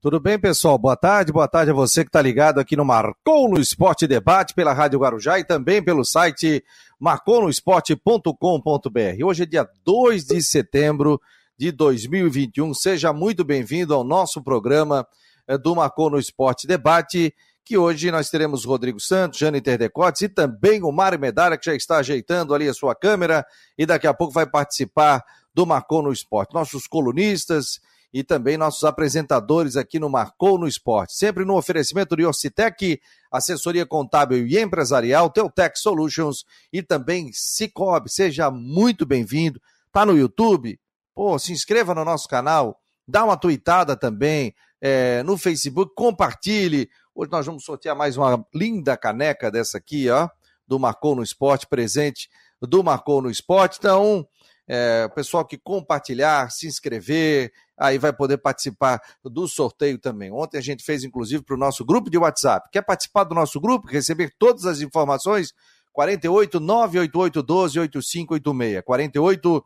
Tudo bem, pessoal? Boa tarde, boa tarde a você que está ligado aqui no Marcou no Esporte Debate pela Rádio Guarujá e também pelo site marconosport.com.br. Hoje é dia 2 de setembro de 2021. Seja muito bem-vindo ao nosso programa eh, do Marcou no Esporte Debate, que hoje nós teremos Rodrigo Santos, Jane Interdecotes e também o Mário Medalha, que já está ajeitando ali a sua câmera e daqui a pouco vai participar do Marcou no Esporte. Nossos colunistas e também nossos apresentadores aqui no Marcou no Esporte. Sempre no oferecimento de Orcitec, assessoria contábil e empresarial, Teutec Solutions e também Cicobi. Seja muito bem-vindo. Tá no YouTube? Pô, se inscreva no nosso canal, dá uma tweetada também é, no Facebook, compartilhe. Hoje nós vamos sortear mais uma linda caneca dessa aqui, ó, do Marcou no Esporte, presente do Marcou no Esporte. Então, é, o pessoal que compartilhar, se inscrever, aí vai poder participar do sorteio também. Ontem a gente fez, inclusive, para o nosso grupo de WhatsApp. Quer participar do nosso grupo, receber todas as informações? 48 988 12 8586. 48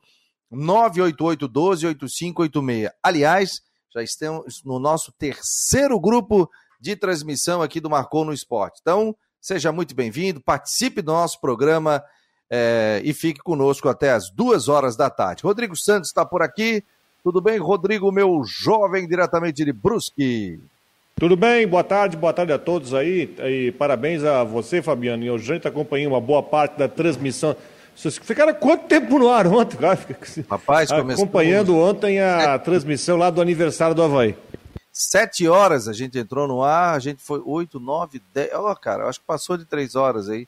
988 12 8586. Aliás, já estamos no nosso terceiro grupo de transmissão aqui do Marcou no Esporte. Então, seja muito bem-vindo, participe do nosso programa é, e fique conosco até as duas horas da tarde. Rodrigo Santos está por aqui. Tudo bem, Rodrigo, meu jovem, diretamente de Brusque? Tudo bem, boa tarde, boa tarde a todos aí. E parabéns a você, Fabiano. E eu já acompanhei uma boa parte da transmissão. Vocês ficaram quanto tempo no ar ontem, cara? Rapaz, começou... Acompanhando ontem a transmissão lá do aniversário do Havaí. Sete horas a gente entrou no ar, a gente foi oito, nove, dez. Ó, oh, cara, acho que passou de três horas aí.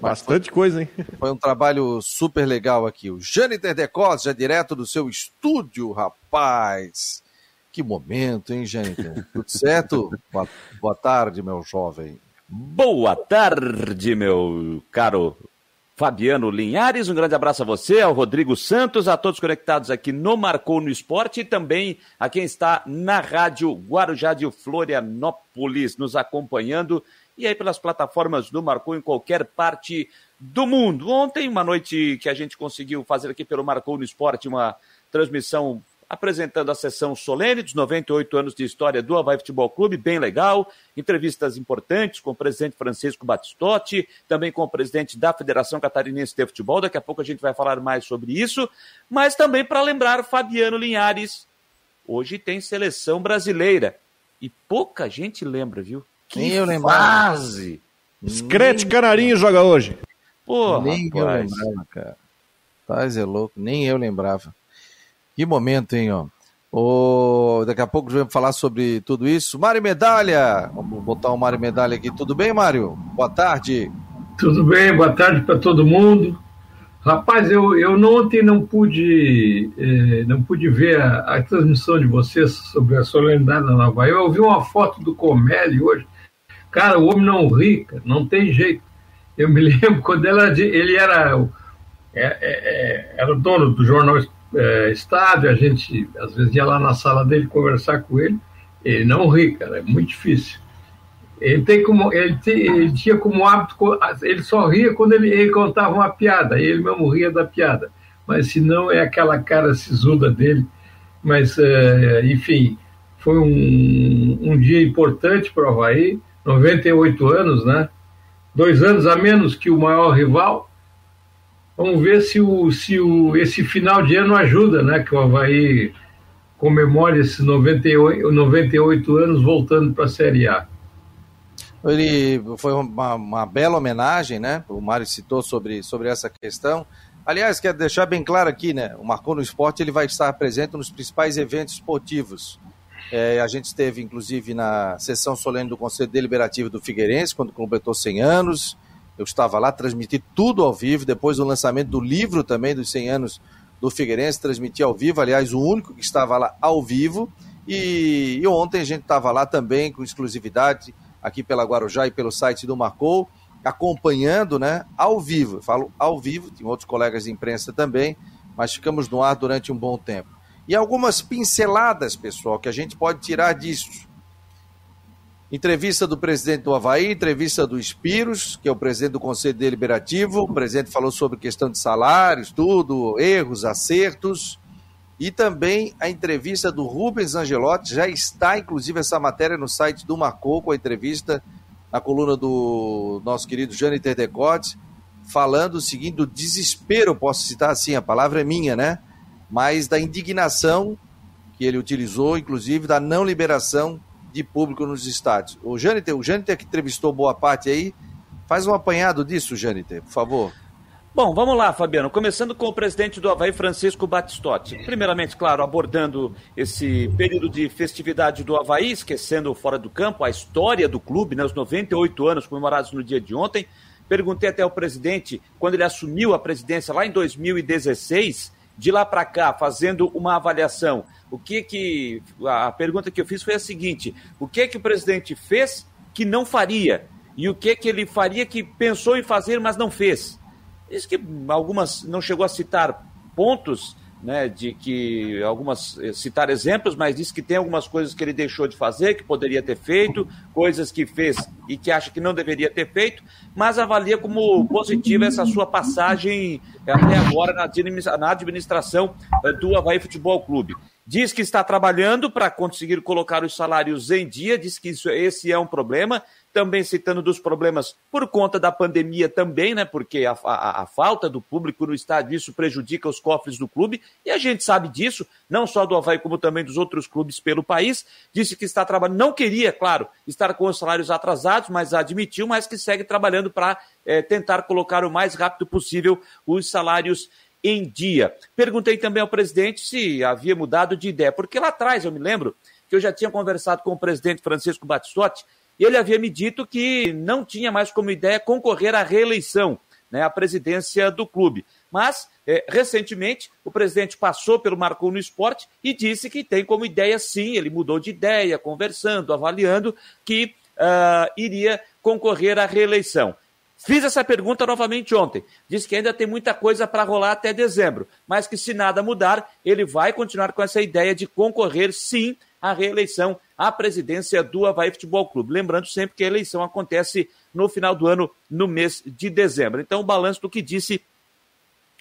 Bastante foi, coisa, hein? Foi um trabalho super legal aqui. O Jâniter Decos, já direto do seu estúdio, rapaz. Que momento, hein, Jâniter? Tudo certo? boa, boa tarde, meu jovem. Boa tarde, meu caro Fabiano Linhares. Um grande abraço a você, ao Rodrigo Santos, a todos conectados aqui no Marcou no Esporte e também a quem está na Rádio Guarujá de Florianópolis, nos acompanhando e aí pelas plataformas do Marcou em qualquer parte do mundo. Ontem, uma noite que a gente conseguiu fazer aqui pelo Marcou no Esporte, uma transmissão apresentando a sessão solene dos 98 anos de história do Havaí Futebol Clube, bem legal, entrevistas importantes com o presidente Francisco Batistotti, também com o presidente da Federação Catarinense de Futebol, daqui a pouco a gente vai falar mais sobre isso, mas também para lembrar Fabiano Linhares, hoje tem seleção brasileira, e pouca gente lembra, viu? Que Nem eu lembrava. Fase. Screte Canarinho joga hoje. Porra, Nem rapaz. eu lembrava, cara. Paz é louco, nem eu lembrava. Que momento, hein, ó. Oh, daqui a pouco vamos falar sobre tudo isso. Mário Medalha, vamos botar o Mário Medalha aqui. Tudo bem, Mário? Boa tarde. Tudo bem, boa tarde para todo mundo. Rapaz, eu, eu ontem não pude, eh, não pude ver a, a, transmissão de vocês sobre a solenidade da Nova. Eu ouvi uma foto do Comelli hoje. Cara, o homem não ri, não tem jeito. Eu me lembro quando ela, ele era, é, é, é, era o dono do jornal é, Estádio, a gente às vezes ia lá na sala dele conversar com ele. Ele não ri, cara, é muito difícil. Ele, tem como, ele, tem, ele tinha como hábito, ele só ria quando ele, ele contava uma piada, ele mesmo ria da piada. Mas se não, é aquela cara sisuda dele. Mas, é, enfim, foi um, um dia importante para o Havaí, 98 anos, né? Dois anos a menos que o maior rival. Vamos ver se, o, se o, esse final de ano ajuda, né? Que o Havaí comemore esses 98, 98 anos voltando para a Série A. Ele foi uma, uma, bela homenagem, né? O Mário citou sobre, sobre essa questão. Aliás, quero deixar bem claro aqui, né? O Marcou no Esporte ele vai estar presente nos principais eventos esportivos. É, a gente esteve, inclusive, na sessão solene do Conselho Deliberativo do Figueirense, quando completou 100 anos. Eu estava lá, transmiti tudo ao vivo, depois do lançamento do livro também dos 100 anos do Figueirense, transmiti ao vivo, aliás, o único que estava lá ao vivo. E, e ontem a gente estava lá também com exclusividade aqui pela Guarujá e pelo site do Marcou, acompanhando né, ao vivo. Falo ao vivo, tem outros colegas de imprensa também, mas ficamos no ar durante um bom tempo. E algumas pinceladas, pessoal, que a gente pode tirar disso. Entrevista do presidente do Havaí, entrevista do Espiros, que é o presidente do Conselho Deliberativo. O presidente falou sobre questão de salários, tudo, erros, acertos. e também a entrevista do Rubens Angelotti. Já está, inclusive, essa matéria no site do Marcou, com a entrevista na coluna do nosso querido Jâniter Decotes, falando o seguinte: do desespero, posso citar assim, a palavra é minha, né? Mas da indignação que ele utilizou, inclusive da não liberação de público nos estádios. O Jâniter, o Jâniter que entrevistou boa parte aí, faz um apanhado disso, Jâniter, por favor. Bom, vamos lá, Fabiano. Começando com o presidente do Havaí, Francisco Batistotti. Primeiramente, claro, abordando esse período de festividade do Havaí, esquecendo fora do campo a história do clube, né, os 98 anos comemorados no dia de ontem. Perguntei até ao presidente, quando ele assumiu a presidência lá em 2016, de lá para cá, fazendo uma avaliação, o que que. A pergunta que eu fiz foi a seguinte: o que que o presidente fez que não faria? E o que que ele faria que pensou em fazer, mas não fez? Diz que algumas não chegou a citar pontos, né, de que algumas eh, citar exemplos, mas disse que tem algumas coisas que ele deixou de fazer, que poderia ter feito, coisas que fez e que acha que não deveria ter feito, mas avalia como positiva essa sua passagem até agora na administração eh, do Havaí Futebol Clube. Diz que está trabalhando para conseguir colocar os salários em dia, diz que isso, esse é um problema, também citando dos problemas por conta da pandemia também, né? Porque a, a, a, falta do público no estádio, isso prejudica os cofres do clube, e a gente sabe disso, não só do Havaí, como também dos outros clubes pelo país. Disse que está trabalhando, não queria, claro, estar com os salários atrasados, mas admitiu, mas que segue trabalhando para é, tentar colocar o mais rápido possível os salários em dia. Perguntei também ao presidente se havia mudado de ideia, porque lá atrás eu me lembro que eu já tinha conversado com o presidente Francisco Batistotti e ele havia me dito que não tinha mais como ideia concorrer à reeleição, né, à presidência do clube. Mas, é, recentemente, o presidente passou pelo Marcou no Esporte e disse que tem como ideia, sim, ele mudou de ideia, conversando, avaliando, que uh, iria concorrer à reeleição. Fiz essa pergunta novamente ontem. Disse que ainda tem muita coisa para rolar até dezembro, mas que se nada mudar, ele vai continuar com essa ideia de concorrer, sim, à reeleição à presidência do Havaí Futebol Clube. Lembrando sempre que a eleição acontece no final do ano, no mês de dezembro. Então, o balanço do que disse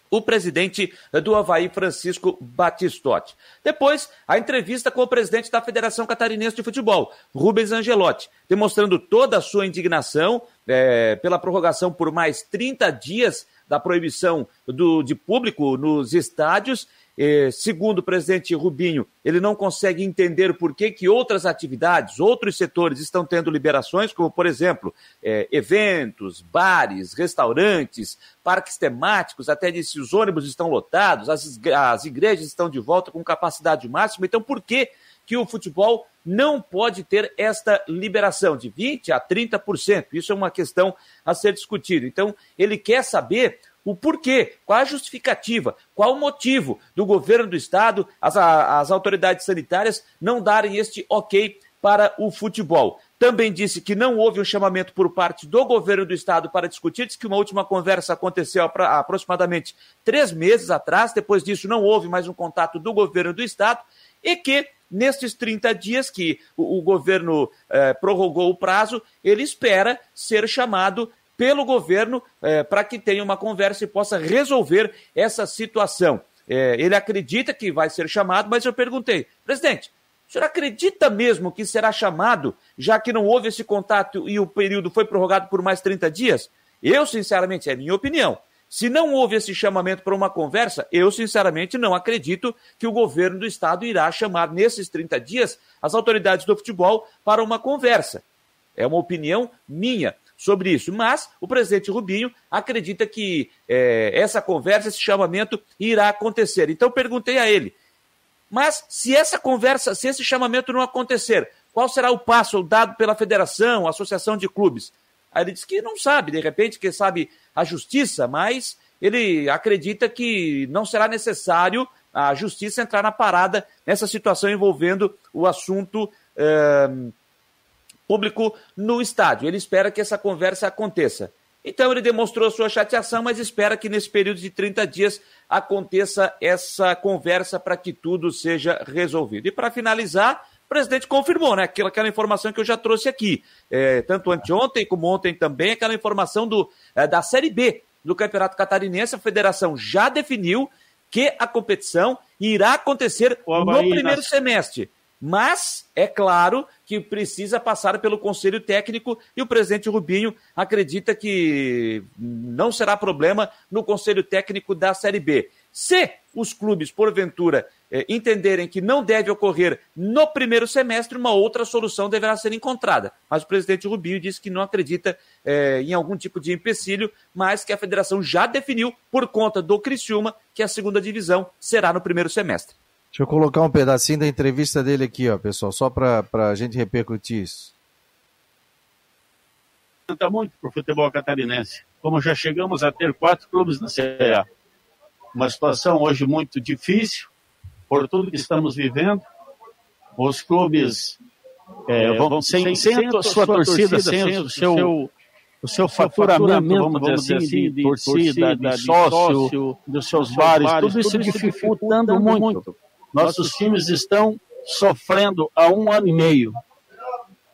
o presidente do Havaí, Francisco Batistotti. Depois, a entrevista com o presidente da Federação Catarinense de Futebol, Rubens Angelotti, demonstrando toda a sua indignação é, pela prorrogação por mais 30 dias da proibição do, de público nos estádios eh, segundo o presidente Rubinho, ele não consegue entender por que, que outras atividades, outros setores estão tendo liberações, como, por exemplo, eh, eventos, bares, restaurantes, parques temáticos, até disse os ônibus estão lotados, as, as igrejas estão de volta com capacidade máxima. Então, por que, que o futebol não pode ter esta liberação de 20% a 30%? Isso é uma questão a ser discutida. Então, ele quer saber o porquê, qual a justificativa, qual o motivo do governo do estado, as, as autoridades sanitárias não darem este ok para o futebol. Também disse que não houve um chamamento por parte do governo do estado para discutir, disse que uma última conversa aconteceu há aproximadamente três meses atrás, depois disso não houve mais um contato do governo do estado, e que nestes 30 dias que o, o governo eh, prorrogou o prazo, ele espera ser chamado pelo governo é, para que tenha uma conversa e possa resolver essa situação. É, ele acredita que vai ser chamado, mas eu perguntei, presidente, o senhor acredita mesmo que será chamado, já que não houve esse contato e o período foi prorrogado por mais 30 dias? Eu, sinceramente, é minha opinião. Se não houve esse chamamento para uma conversa, eu, sinceramente, não acredito que o governo do estado irá chamar nesses 30 dias as autoridades do futebol para uma conversa. É uma opinião minha sobre isso. Mas o presidente Rubinho acredita que é, essa conversa, esse chamamento irá acontecer. Então perguntei a ele. Mas se essa conversa, se esse chamamento não acontecer, qual será o passo dado pela federação, associação de clubes? Aí ele disse que não sabe, de repente, que sabe a justiça, mas ele acredita que não será necessário a justiça entrar na parada nessa situação envolvendo o assunto. Eh, público no estádio. Ele espera que essa conversa aconteça. Então ele demonstrou sua chateação, mas espera que nesse período de 30 dias aconteça essa conversa para que tudo seja resolvido. E para finalizar, o presidente confirmou, né? Aquela, aquela informação que eu já trouxe aqui. É, tanto anteontem como ontem também, aquela informação do, é, da Série B do Campeonato Catarinense. A federação já definiu que a competição irá acontecer no primeiro semestre. Mas é claro que precisa passar pelo conselho técnico e o presidente Rubinho acredita que não será problema no conselho técnico da Série B. Se os clubes, porventura, eh, entenderem que não deve ocorrer no primeiro semestre, uma outra solução deverá ser encontrada. Mas o presidente Rubinho disse que não acredita eh, em algum tipo de empecilho, mas que a federação já definiu, por conta do Criciúma, que a segunda divisão será no primeiro semestre. Deixa eu colocar um pedacinho da entrevista dele aqui, ó, pessoal, só para a gente repercutir isso. Está muito para o futebol catarinense. Como já chegamos a ter quatro clubes na CEA. Uma situação hoje muito difícil, por tudo que estamos vivendo. Os clubes é, vão sem, sem a sua torcida, sem o seu, o seu faturamento, vamos dizer assim, de torcida, de sócio, dos seus bares, tudo isso dificultando muito. Nossos times estão sofrendo há um ano e meio.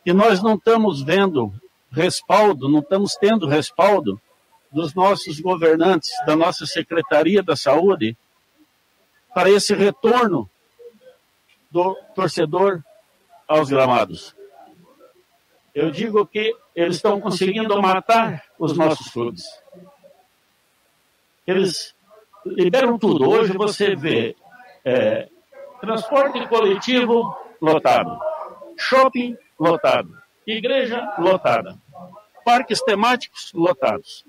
E nós não estamos vendo respaldo, não estamos tendo respaldo dos nossos governantes, da nossa Secretaria da Saúde, para esse retorno do torcedor aos gramados. Eu digo que eles estão conseguindo matar os nossos clubes. Eles liberam tudo. Hoje você vê é, Transporte coletivo lotado. Shopping lotado. Igreja lotada. Parques temáticos lotados.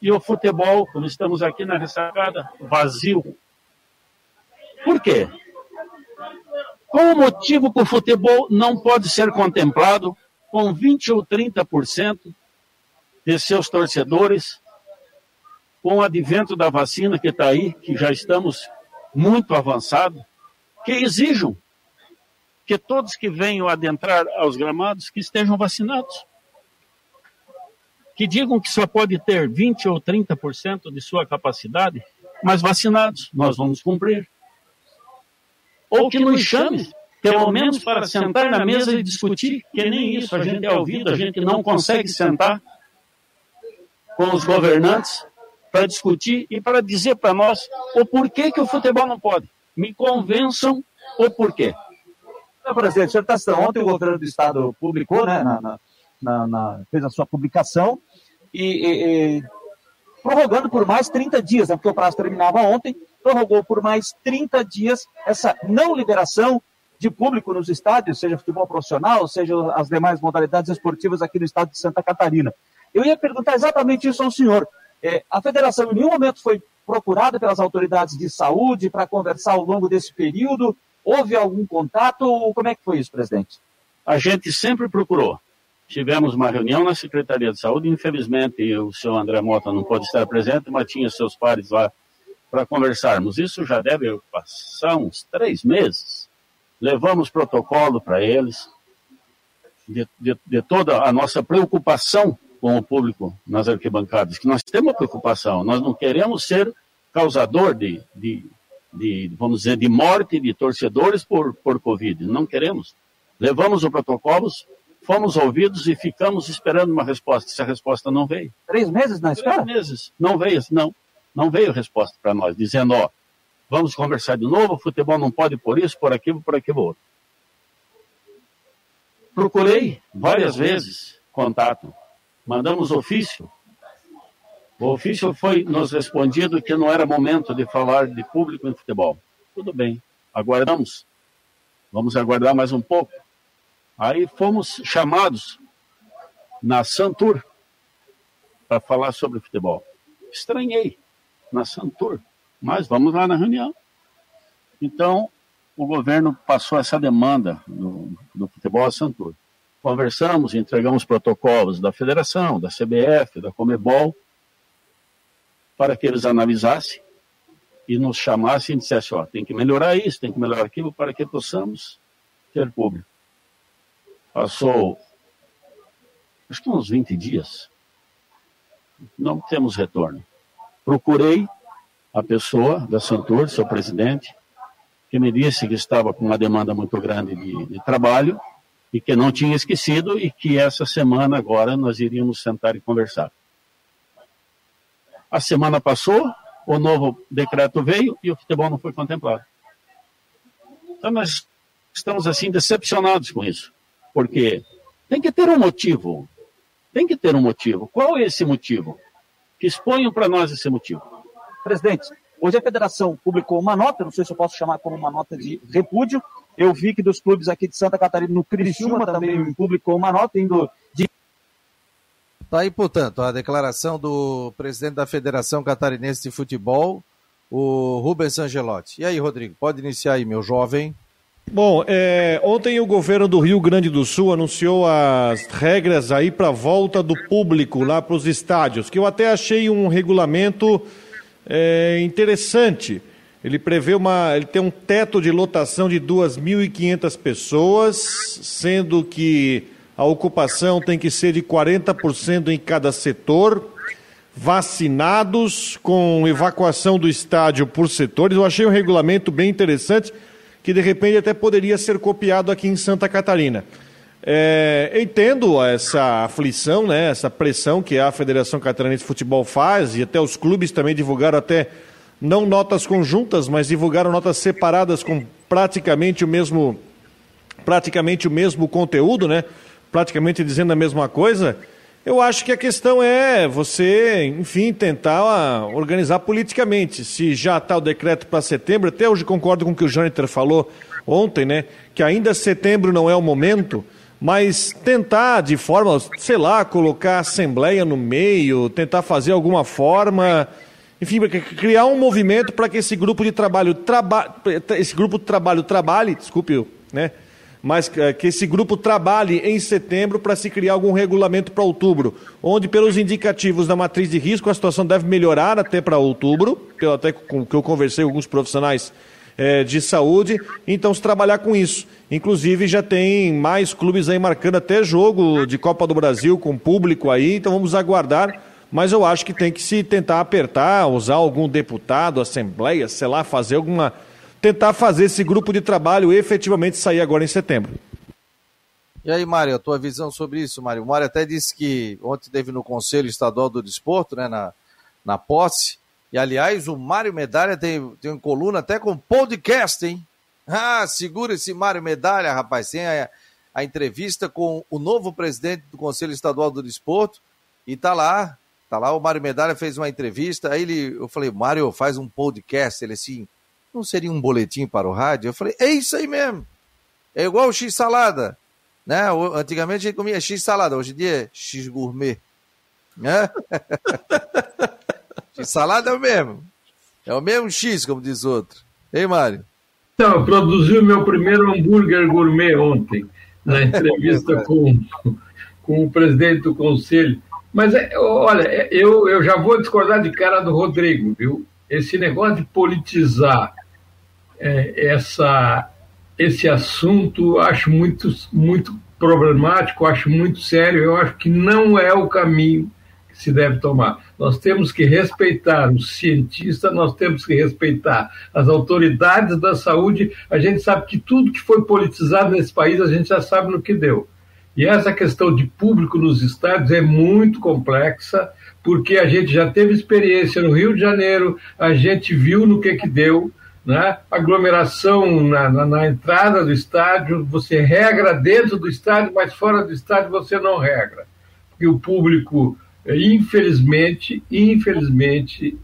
E o futebol, como estamos aqui na ressacada, vazio. Por quê? Qual o motivo que o futebol não pode ser contemplado com 20 ou 30% de seus torcedores, com o advento da vacina que está aí, que já estamos muito avançado, que exijam que todos que venham adentrar aos gramados que estejam vacinados. Que digam que só pode ter 20 ou 30% de sua capacidade, mas vacinados, nós vamos cumprir. Ou que nos chame, pelo menos para sentar na mesa e discutir, que nem isso a gente é ouvido, a gente não consegue sentar com os governantes para discutir e para dizer para nós o porquê que o futebol não pode me convençam o porquê. Não, presidente, o senhor está ontem o governo do estado publicou, né, na, na, na, fez a sua publicação e, e, e, prorrogando por mais 30 dias, né, porque o prazo terminava ontem, prorrogou por mais 30 dias essa não liberação de público nos estádios, seja futebol profissional, seja as demais modalidades esportivas aqui no estado de Santa Catarina. Eu ia perguntar exatamente isso ao senhor. É, a federação em nenhum momento foi procurada pelas autoridades de saúde para conversar ao longo desse período? Houve algum contato? Como é que foi isso, presidente? A gente sempre procurou. Tivemos uma reunião na Secretaria de Saúde, infelizmente o senhor André Mota não pôde estar presente, mas tinha seus pares lá para conversarmos. Isso já deve passar uns três meses. Levamos protocolo para eles, de, de, de toda a nossa preocupação com o público nas arquibancadas, que nós temos preocupação, nós não queremos ser causador de, de, de vamos dizer, de morte de torcedores por, por Covid, não queremos. Levamos o protocolos, fomos ouvidos e ficamos esperando uma resposta. Essa resposta não veio. Três meses na espera? Três meses. Não veio, não. Não veio resposta para nós, dizendo, ó, vamos conversar de novo, o futebol não pode por isso, por aquilo, por aquilo outro. Procurei várias vezes contato mandamos ofício. O ofício foi nos respondido que não era momento de falar de público em futebol. Tudo bem, aguardamos. Vamos aguardar mais um pouco. Aí fomos chamados na Santur para falar sobre futebol. Estranhei na Santur, mas vamos lá na reunião. Então, o governo passou essa demanda do, do futebol a Santur conversamos, entregamos protocolos da federação, da CBF, da Comebol, para que eles analisassem e nos chamassem e dissessem, ó, tem que melhorar isso, tem que melhorar aquilo, para que possamos ter público. Passou, acho que uns 20 dias, não temos retorno. Procurei a pessoa da Santur, seu presidente, que me disse que estava com uma demanda muito grande de, de trabalho, e que não tinha esquecido e que essa semana agora nós iríamos sentar e conversar. A semana passou, o novo decreto veio e o futebol não foi contemplado. Então nós estamos assim decepcionados com isso, porque tem que ter um motivo, tem que ter um motivo. Qual é esse motivo? Que exponham para nós esse motivo. Presidente, hoje a federação publicou uma nota, não sei se eu posso chamar como uma nota de repúdio. Eu vi que dos clubes aqui de Santa Catarina, no Criciúma também publicou uma nota indo de Tá aí, portanto, a declaração do presidente da Federação Catarinense de Futebol, o Rubens Angelotti. E aí, Rodrigo, pode iniciar aí, meu jovem. Bom, é, ontem o governo do Rio Grande do Sul anunciou as regras aí para a volta do público lá para os estádios, que eu até achei um regulamento é, interessante. Ele prevê uma, ele tem um teto de lotação de 2.500 pessoas, sendo que a ocupação tem que ser de 40% em cada setor, vacinados, com evacuação do estádio por setores. Eu achei um regulamento bem interessante que de repente até poderia ser copiado aqui em Santa Catarina. É, entendo essa aflição, né, essa pressão que a Federação Catarinense de Futebol faz, e até os clubes também divulgaram até, não notas conjuntas, mas divulgaram notas separadas com praticamente o mesmo, praticamente o mesmo conteúdo, né, praticamente dizendo a mesma coisa. Eu acho que a questão é você, enfim, tentar organizar politicamente. Se já está o decreto para setembro, até hoje concordo com o que o Jâniter falou ontem, né? Que ainda setembro não é o momento, mas tentar de forma, sei lá, colocar a Assembleia no meio, tentar fazer alguma forma, enfim, criar um movimento para que esse grupo de trabalho, traba, esse grupo de trabalho trabalhe, desculpe, né? mas eh, que esse grupo trabalhe em setembro para se criar algum regulamento para outubro, onde pelos indicativos da matriz de risco a situação deve melhorar até para outubro, pelo até com que eu conversei com alguns profissionais é, de saúde, então se trabalhar com isso. Inclusive já tem mais clubes aí marcando até jogo de Copa do Brasil com público aí, então vamos aguardar. Mas eu acho que tem que se tentar apertar, usar algum deputado, assembleia, sei lá, fazer alguma tentar fazer esse grupo de trabalho efetivamente sair agora em setembro. E aí, Mário, a tua visão sobre isso, Mário? O Mário até disse que ontem teve no Conselho Estadual do Desporto, né, na, na posse, e aliás, o Mário Medalha tem, tem uma coluna até com podcast, hein? Ah, segura esse Mário Medalha, rapaz, tem a, a entrevista com o novo presidente do Conselho Estadual do Desporto, e tá lá, tá lá, o Mário Medalha fez uma entrevista, aí ele, eu falei, Mário, faz um podcast, ele assim, não seria um boletim para o rádio? Eu falei, é isso aí mesmo. É igual o X-salada. Né? Antigamente a gente comia X-salada, hoje em dia é X-gourmet. Né? X-salada é o mesmo. É o mesmo X, como diz outro. Ei, Mário? Então, eu produzi o meu primeiro hambúrguer gourmet ontem, na entrevista com, com o presidente do conselho. Mas, é, olha, é, eu, eu já vou discordar de cara do Rodrigo, viu? Esse negócio de politizar é, essa, esse assunto acho muito, muito problemático, acho muito sério, eu acho que não é o caminho que se deve tomar. Nós temos que respeitar os cientistas, nós temos que respeitar as autoridades da saúde. A gente sabe que tudo que foi politizado nesse país, a gente já sabe no que deu. E essa questão de público nos estádios é muito complexa, porque a gente já teve experiência no Rio de Janeiro, a gente viu no que, que deu né? aglomeração na, na, na, entrada do estádio, você regra dentro do estádio, mas fora do estádio você não regra. Porque o público, infelizmente, infelizmente,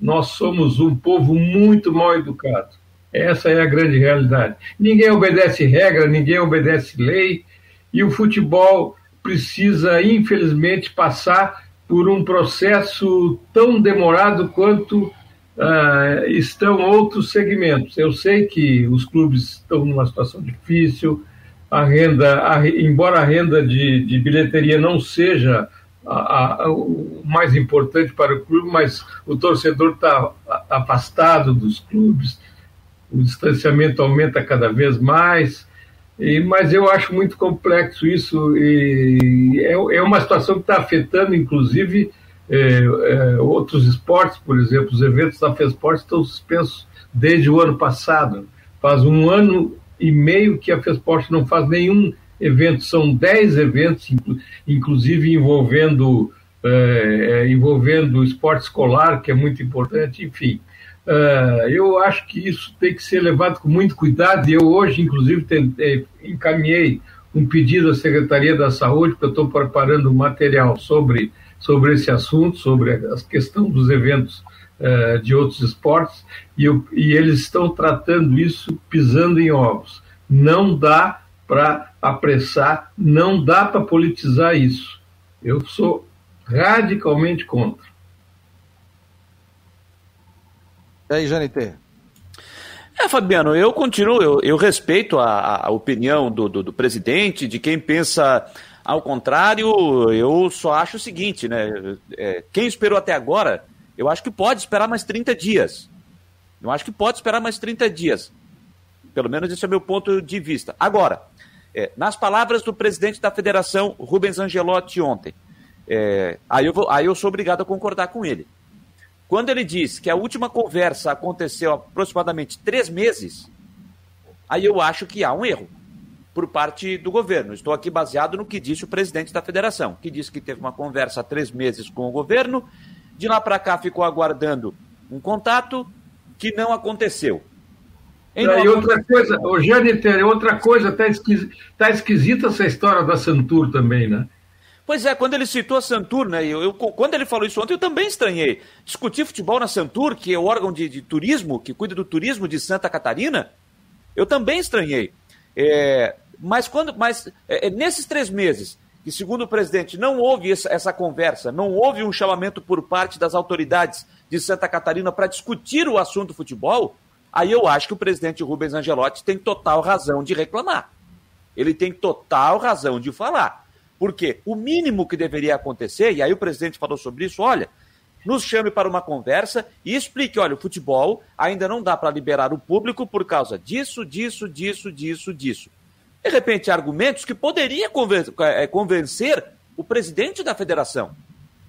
nós somos um povo muito mal educado. Essa é a grande realidade. Ninguém obedece regra, ninguém obedece lei, e o futebol precisa, infelizmente, passar por um processo tão demorado quanto uh, estão outros segmentos. Eu sei que os clubes estão numa situação difícil, a renda, a, embora a renda de, de bilheteria não seja a, a, o mais importante para o clube, mas o torcedor está afastado dos clubes, o distanciamento aumenta cada vez mais. E, mas eu acho muito complexo isso, e é, é uma situação que está afetando, inclusive, é, é, outros esportes, por exemplo, os eventos da FESPORT estão suspensos desde o ano passado. Faz um ano e meio que a FESPORT não faz nenhum evento, são dez eventos, inclusive envolvendo, é, é, envolvendo esporte escolar, que é muito importante, enfim. Uh, eu acho que isso tem que ser levado com muito cuidado. Eu hoje, inclusive, tentei, encaminhei um pedido à Secretaria da Saúde, porque eu estou preparando um material sobre, sobre esse assunto, sobre a questão dos eventos uh, de outros esportes, e, eu, e eles estão tratando isso pisando em ovos. Não dá para apressar, não dá para politizar isso. Eu sou radicalmente contra. E aí, Janite? É, Fabiano, eu continuo, eu, eu respeito a, a opinião do, do, do, presidente, de quem pensa ao contrário, eu só acho o seguinte, né? É, quem esperou até agora, eu acho que pode esperar mais 30 dias. Eu acho que pode esperar mais 30 dias. Pelo menos esse é o meu ponto de vista. Agora, é, nas palavras do presidente da federação, Rubens Angelotti, ontem, é, aí, eu vou, aí eu sou obrigado a concordar com ele. Quando ele diz que a última conversa aconteceu aproximadamente três meses, aí eu acho que há um erro por parte do governo. Estou aqui baseado no que disse o presidente da federação, que disse que teve uma conversa há três meses com o governo, de lá para cá ficou aguardando um contato que não aconteceu. E outra coisa, o Jâniter, outra coisa, está esquisita, tá esquisita essa história da Santur também, né? Pois é, quando ele citou a Santur, né? Eu, eu, quando ele falou isso ontem, eu também estranhei. Discutir futebol na Santur, que é o órgão de, de turismo, que cuida do turismo de Santa Catarina, eu também estranhei. É, mas quando. Mas é, é nesses três meses, que segundo o presidente, não houve essa, essa conversa, não houve um chamamento por parte das autoridades de Santa Catarina para discutir o assunto futebol, aí eu acho que o presidente Rubens Angelotti tem total razão de reclamar. Ele tem total razão de falar. Porque o mínimo que deveria acontecer, e aí o presidente falou sobre isso, olha, nos chame para uma conversa e explique, olha, o futebol ainda não dá para liberar o público por causa disso, disso, disso, disso, disso. De repente, argumentos que poderia é, convencer o presidente da federação.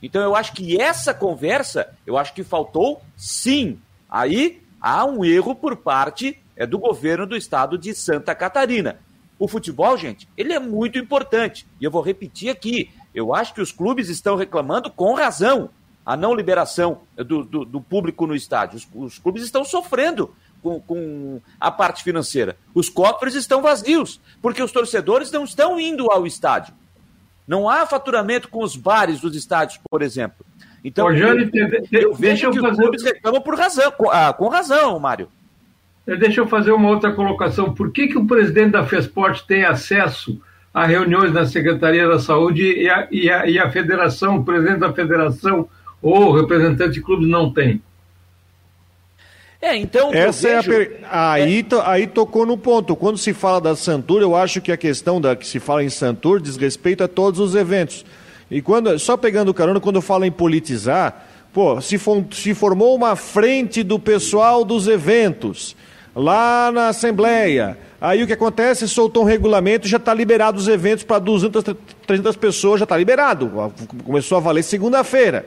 Então eu acho que essa conversa, eu acho que faltou sim. Aí há um erro por parte é, do governo do estado de Santa Catarina. O futebol, gente, ele é muito importante. E eu vou repetir aqui: eu acho que os clubes estão reclamando com razão a não liberação do, do, do público no estádio. Os, os, clubes estão sofrendo com, com a parte financeira. Os cofres estão vazios, porque os torcedores não estão indo ao estádio. Não há faturamento com os bares dos estádios, por exemplo. Então, Ô, Jane, eu, eu vejo que os clubes reclamam por razão, com, ah, com razão, Mário. É, deixa eu fazer uma outra colocação. Por que, que o presidente da FESPORT tem acesso a reuniões na Secretaria da Saúde e a, e a, e a federação, o presidente da federação ou o representante de clubes não tem? É, então. Essa é vejo... a per... aí, é... to... aí tocou no ponto. Quando se fala da Santur, eu acho que a questão da que se fala em Santur diz respeito a todos os eventos. E quando, só pegando carona, quando eu falo em politizar, pô, se, for... se formou uma frente do pessoal dos eventos lá na Assembleia. Aí o que acontece? Soltou um regulamento e já está liberado os eventos para 200, 300 pessoas, já está liberado. Começou a valer segunda-feira.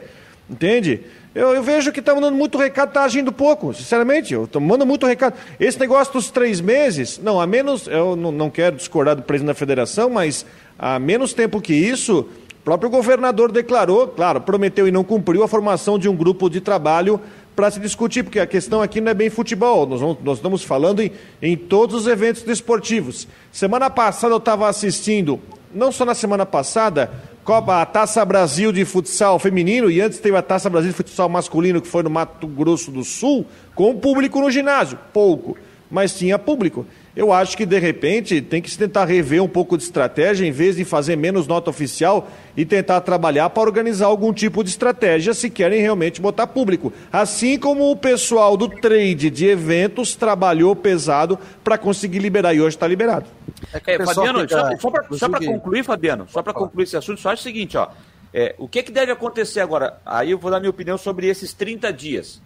Entende? Eu, eu, vejo que está mandando muito recado, está agindo pouco, sinceramente. Eu mandando muito recado. Esse negócio dos três meses, não, a menos, eu não, não quero discordar do presidente da federação, mas há menos tempo que isso, o próprio governador declarou, claro, prometeu e não cumpriu a formação de um grupo de trabalho para se discutir, porque a questão aqui não é bem futebol, nós, vamos, nós estamos falando em, em todos os eventos desportivos. Semana passada eu estava assistindo, não só na semana passada, Copa, a Taça Brasil de futsal feminino, e antes teve a Taça Brasil de futsal masculino, que foi no Mato Grosso do Sul, com público no ginásio, pouco, mas tinha público. Eu acho que, de repente, tem que se tentar rever um pouco de estratégia, em vez de fazer menos nota oficial e tentar trabalhar para organizar algum tipo de estratégia, se querem realmente botar público. Assim como o pessoal do trade de eventos trabalhou pesado para conseguir liberar, e hoje está liberado. É, é Fabiano, fica... só para concluir, Fabiano, só para concluir esse assunto, só acho o seguinte, ó. É, o que, que deve acontecer agora? Aí eu vou dar minha opinião sobre esses 30 dias.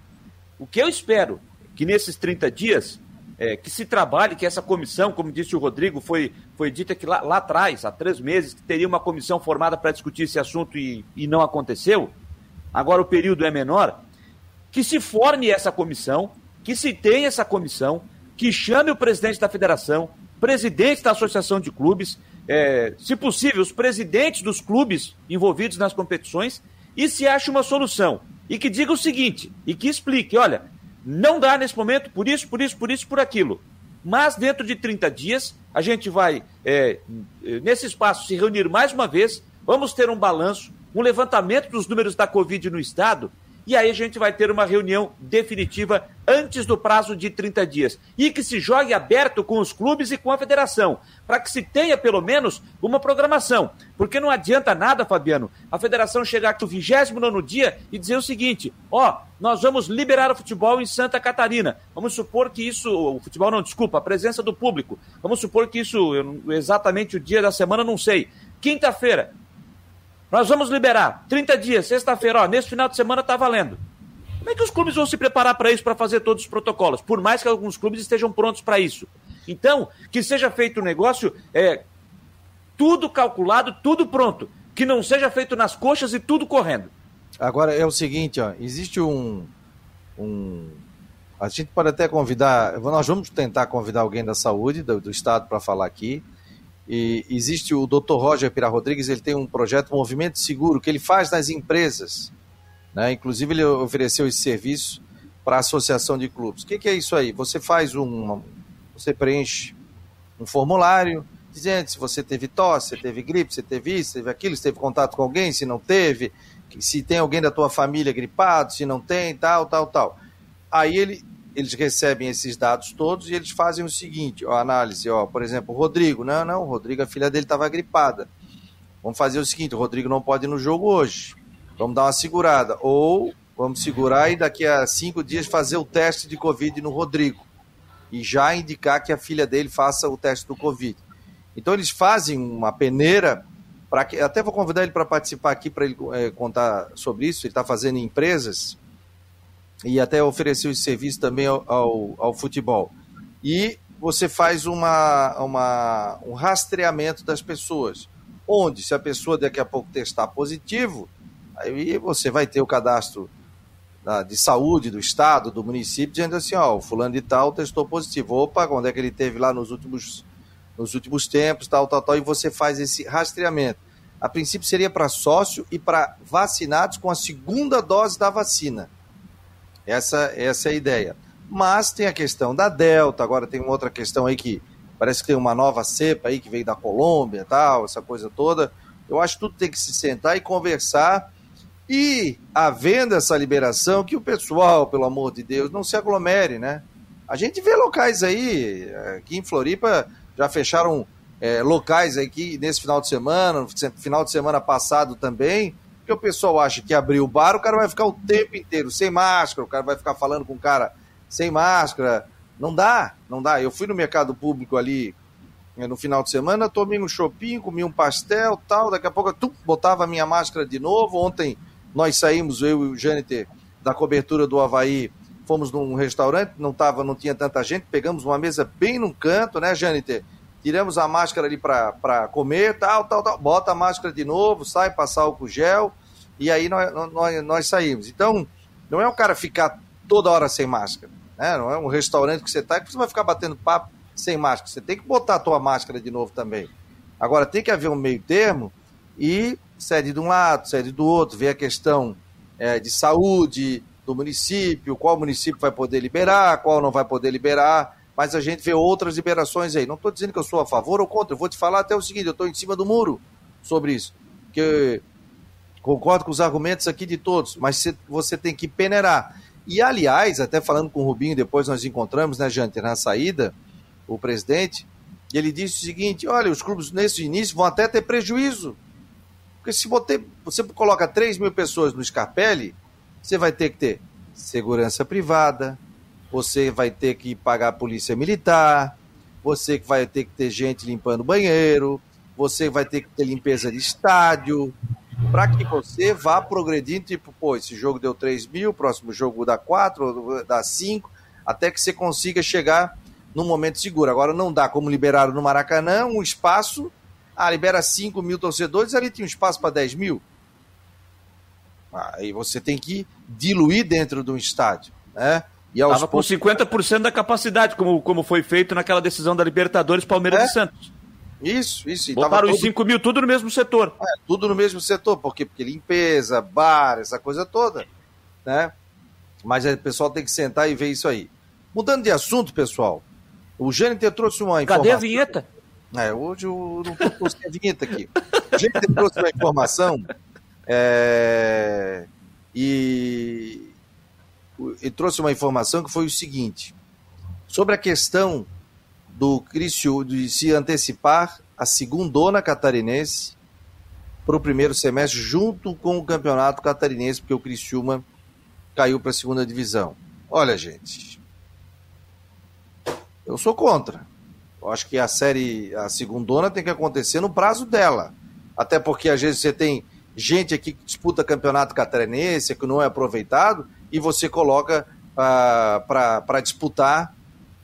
O que eu espero que nesses 30 dias é, que se trabalhe, que essa comissão, como disse o Rodrigo, foi, foi dita que lá, lá atrás, há três meses, que teria uma comissão formada para discutir esse assunto e, e não aconteceu. Agora o período é menor. Que se forme essa comissão, que se tenha essa comissão, que chame o presidente da federação, presidente da associação de clubes, é, se possível, os presidentes dos clubes envolvidos nas competições, e se ache uma solução. E que diga o seguinte, e que explique: olha, não dá nesse momento, por isso, por isso, por isso, por aquilo. Mas dentro de 30 dias, a gente vai, é, nesse espaço, se reunir mais uma vez, vamos ter um balanço, um levantamento dos números da Covid no Estado e aí a gente vai ter uma reunião definitiva antes do prazo de 30 dias. E que se jogue aberto com os clubes e com a federação, para que se tenha pelo menos uma programação. Porque não adianta nada, Fabiano, a federação chegar aqui no 29 dia e dizer o seguinte: ó, nós vamos liberar o futebol em Santa Catarina. Vamos supor que isso, o futebol não, desculpa, a presença do público. Vamos supor que isso, exatamente o dia da semana, não sei. Quinta-feira, nós vamos liberar 30 dias, sexta-feira, ó, nesse final de semana está valendo. Como é que os clubes vão se preparar para isso, para fazer todos os protocolos? Por mais que alguns clubes estejam prontos para isso. Então, que seja feito o negócio, é, tudo calculado, tudo pronto. Que não seja feito nas coxas e tudo correndo. Agora é o seguinte, ó, existe um, um a gente pode até convidar, nós vamos tentar convidar alguém da saúde, do, do estado, para falar aqui. E existe o Dr. Roger Pira Rodrigues, ele tem um projeto Movimento Seguro que ele faz nas empresas. Né? Inclusive, ele ofereceu esse serviço para a associação de clubes. O que, que, é isso aí? Você faz um. Você preenche um formulário dizendo se você teve tosse, você teve gripe, você teve isso, teve aquilo, se teve contato com alguém, se não teve, se tem alguém da tua família gripado, se não tem, tal, tal, tal. Aí ele eles recebem esses dados todos e eles fazem o seguinte, a análise, ó, por exemplo, o Rodrigo, não, não, o Rodrigo, a filha dele estava gripada. Vamos fazer o seguinte, o Rodrigo não pode ir no jogo hoje. Vamos dar uma segurada. Ou vamos segurar e daqui a cinco dias fazer o teste de Covid no Rodrigo. E já indicar que a filha dele faça o teste do Covid. Então eles fazem uma peneira para que. Até vou convidar ele para participar aqui para ele é, contar sobre isso. Ele está fazendo em empresas e até ofereceu esse serviço também ao, ao, ao futebol. E você faz uma, uma, um rastreamento das pessoas, onde se a pessoa daqui a pouco testar positivo, aí você vai ter o cadastro da, de saúde do estado, do município, dizendo assim, ó, o fulano de tal testou positivo. Opa, onde é que ele teve lá nos últimos, nos últimos tempos, tal, tal, tal, e você faz esse rastreamento. A princípio seria para sócio e para vacinados com a segunda dose da vacina. Essa, essa é a ideia. Mas tem a questão da Delta, agora tem uma outra questão aí que parece que tem uma nova cepa aí que veio da Colômbia tal, essa coisa toda. Eu acho que tudo tem que se sentar e conversar. E, havendo essa liberação, que o pessoal, pelo amor de Deus, não se aglomere, né? A gente vê locais aí, aqui em Floripa, já fecharam é, locais aqui nesse final de semana, final de semana passado também, porque o pessoal acha que abrir o bar, o cara vai ficar o tempo inteiro sem máscara, o cara vai ficar falando com o cara sem máscara. Não dá, não dá. Eu fui no mercado público ali eh, no final de semana, tomei um shopping, comi um pastel, tal, daqui a pouco eu botava a minha máscara de novo. Ontem nós saímos, eu e o Jâniter, da cobertura do Havaí, fomos num restaurante, não tava, não tinha tanta gente, pegamos uma mesa bem num canto, né, Jâniter? Tiramos a máscara ali para comer, tal, tal, tal, bota a máscara de novo, sai, passar álcool gel, e aí nós, nós, nós saímos. Então, não é o cara ficar toda hora sem máscara, né? Não é um restaurante que você está que você vai ficar batendo papo sem máscara. Você tem que botar a tua máscara de novo também. Agora, tem que haver um meio termo e sede de um lado, sede do outro, ver a questão é, de saúde do município, qual município vai poder liberar, qual não vai poder liberar, mas a gente vê outras liberações aí. Não estou dizendo que eu sou a favor ou contra, eu vou te falar até o seguinte, eu estou em cima do muro sobre isso. Que concordo com os argumentos aqui de todos, mas você tem que peneirar. E, aliás, até falando com o Rubinho, depois nós encontramos, né, Jante, na saída, o presidente, e ele disse o seguinte: olha, os clubes nesse início vão até ter prejuízo. Porque se você, você coloca 3 mil pessoas no Scarpelli, você vai ter que ter segurança privada, você vai ter que pagar a polícia militar, você vai ter que ter gente limpando banheiro, você vai ter que ter limpeza de estádio, para que você vá progredindo, tipo, pô, esse jogo deu 3 mil, próximo jogo dá 4, dá 5, até que você consiga chegar num momento seguro. Agora não dá como liberaram no Maracanã um espaço, ah, libera 5 mil torcedores, ali tinha um espaço para 10 mil. Aí você tem que diluir dentro de um estádio, né? E aos Tava poucos... com 50% da capacidade, como, como foi feito naquela decisão da Libertadores Palmeiras é? e Santos. Isso, isso. Botaram os 5 mil tudo no mesmo setor. É, tudo no mesmo setor, porque, porque limpeza, bar, essa coisa toda, né? Mas o pessoal tem que sentar e ver isso aí. Mudando de assunto, pessoal, o Jâniter trouxe uma informação. Cadê a vinheta? É, hoje eu não estou trouxe a vinheta aqui. O Jâniter trouxe uma informação é, e ele trouxe uma informação que foi o seguinte: sobre a questão do Criciú de se antecipar a segundona catarinense para o primeiro semestre, junto com o campeonato catarinense, porque o Criciúma caiu para a segunda divisão. Olha, gente, eu sou contra. Eu acho que a série, a segundona tem que acontecer no prazo dela. Até porque às vezes você tem gente aqui que disputa campeonato catarinense, que não é aproveitado, e você coloca ah, para disputar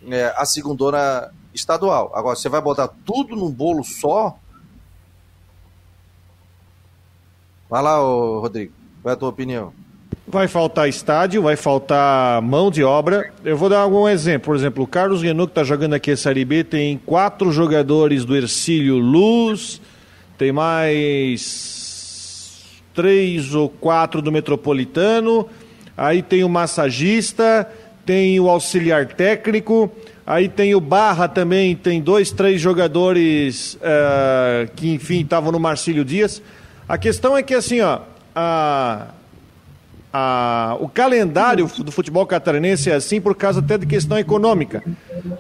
é, a segundona estadual. Agora, você vai botar tudo num bolo só? Vai lá, Rodrigo, qual é a tua opinião? Vai faltar estádio, vai faltar mão de obra. Eu vou dar algum exemplo. Por exemplo, o Carlos Renault, que está jogando aqui a Série B, tem quatro jogadores do Ercílio Luz, tem mais três ou quatro do Metropolitano, aí tem o massagista, tem o auxiliar técnico, aí tem o Barra também, tem dois, três jogadores uh, que, enfim, estavam no Marcílio Dias. A questão é que, assim, ó, a, a, o calendário do futebol catarinense é assim por causa até de questão econômica.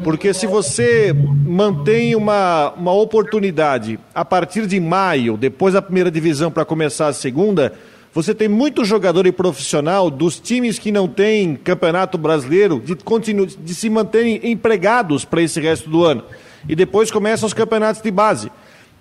Porque se você mantém uma, uma oportunidade a partir de maio, depois da primeira divisão para começar a segunda, você tem muito jogador e profissional dos times que não têm campeonato brasileiro de, continu, de se manterem empregados para esse resto do ano. E depois começam os campeonatos de base.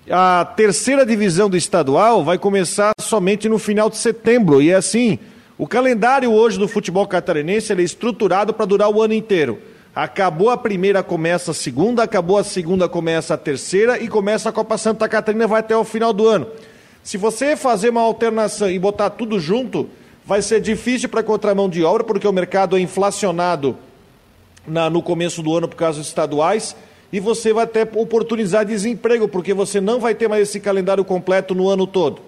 A terceira divisão do estadual vai começar somente no final de setembro. E é assim, o calendário hoje do futebol catarinense é estruturado para durar o ano inteiro. Acabou a primeira, começa a segunda, acabou a segunda, começa a terceira e começa a Copa Santa Catarina vai até o final do ano. Se você fazer uma alternação e botar tudo junto, vai ser difícil para contramão de obra, porque o mercado é inflacionado na, no começo do ano por causa dos estaduais, e você vai ter oportunizar desemprego, porque você não vai ter mais esse calendário completo no ano todo.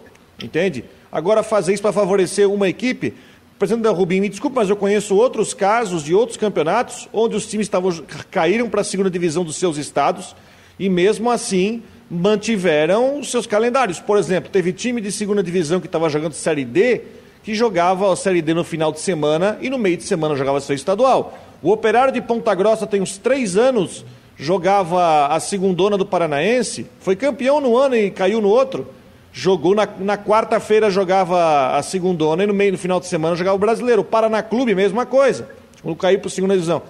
Entende? Agora, fazer isso para favorecer uma equipe. Presidente da Rubim, me desculpe, mas eu conheço outros casos de outros campeonatos onde os times estavam, caíram para a segunda divisão dos seus estados e mesmo assim mantiveram os seus calendários. Por exemplo, teve time de segunda divisão que estava jogando Série D, que jogava a Série D no final de semana e no meio de semana jogava seu estadual. O Operário de Ponta Grossa tem uns três anos, jogava a segundona do Paranaense, foi campeão no ano e caiu no outro. Jogou na, na quarta-feira, jogava a segundona e no meio, no final de semana, jogava o brasileiro. O Paraná Clube, mesma coisa. Quando caiu para a segunda divisão.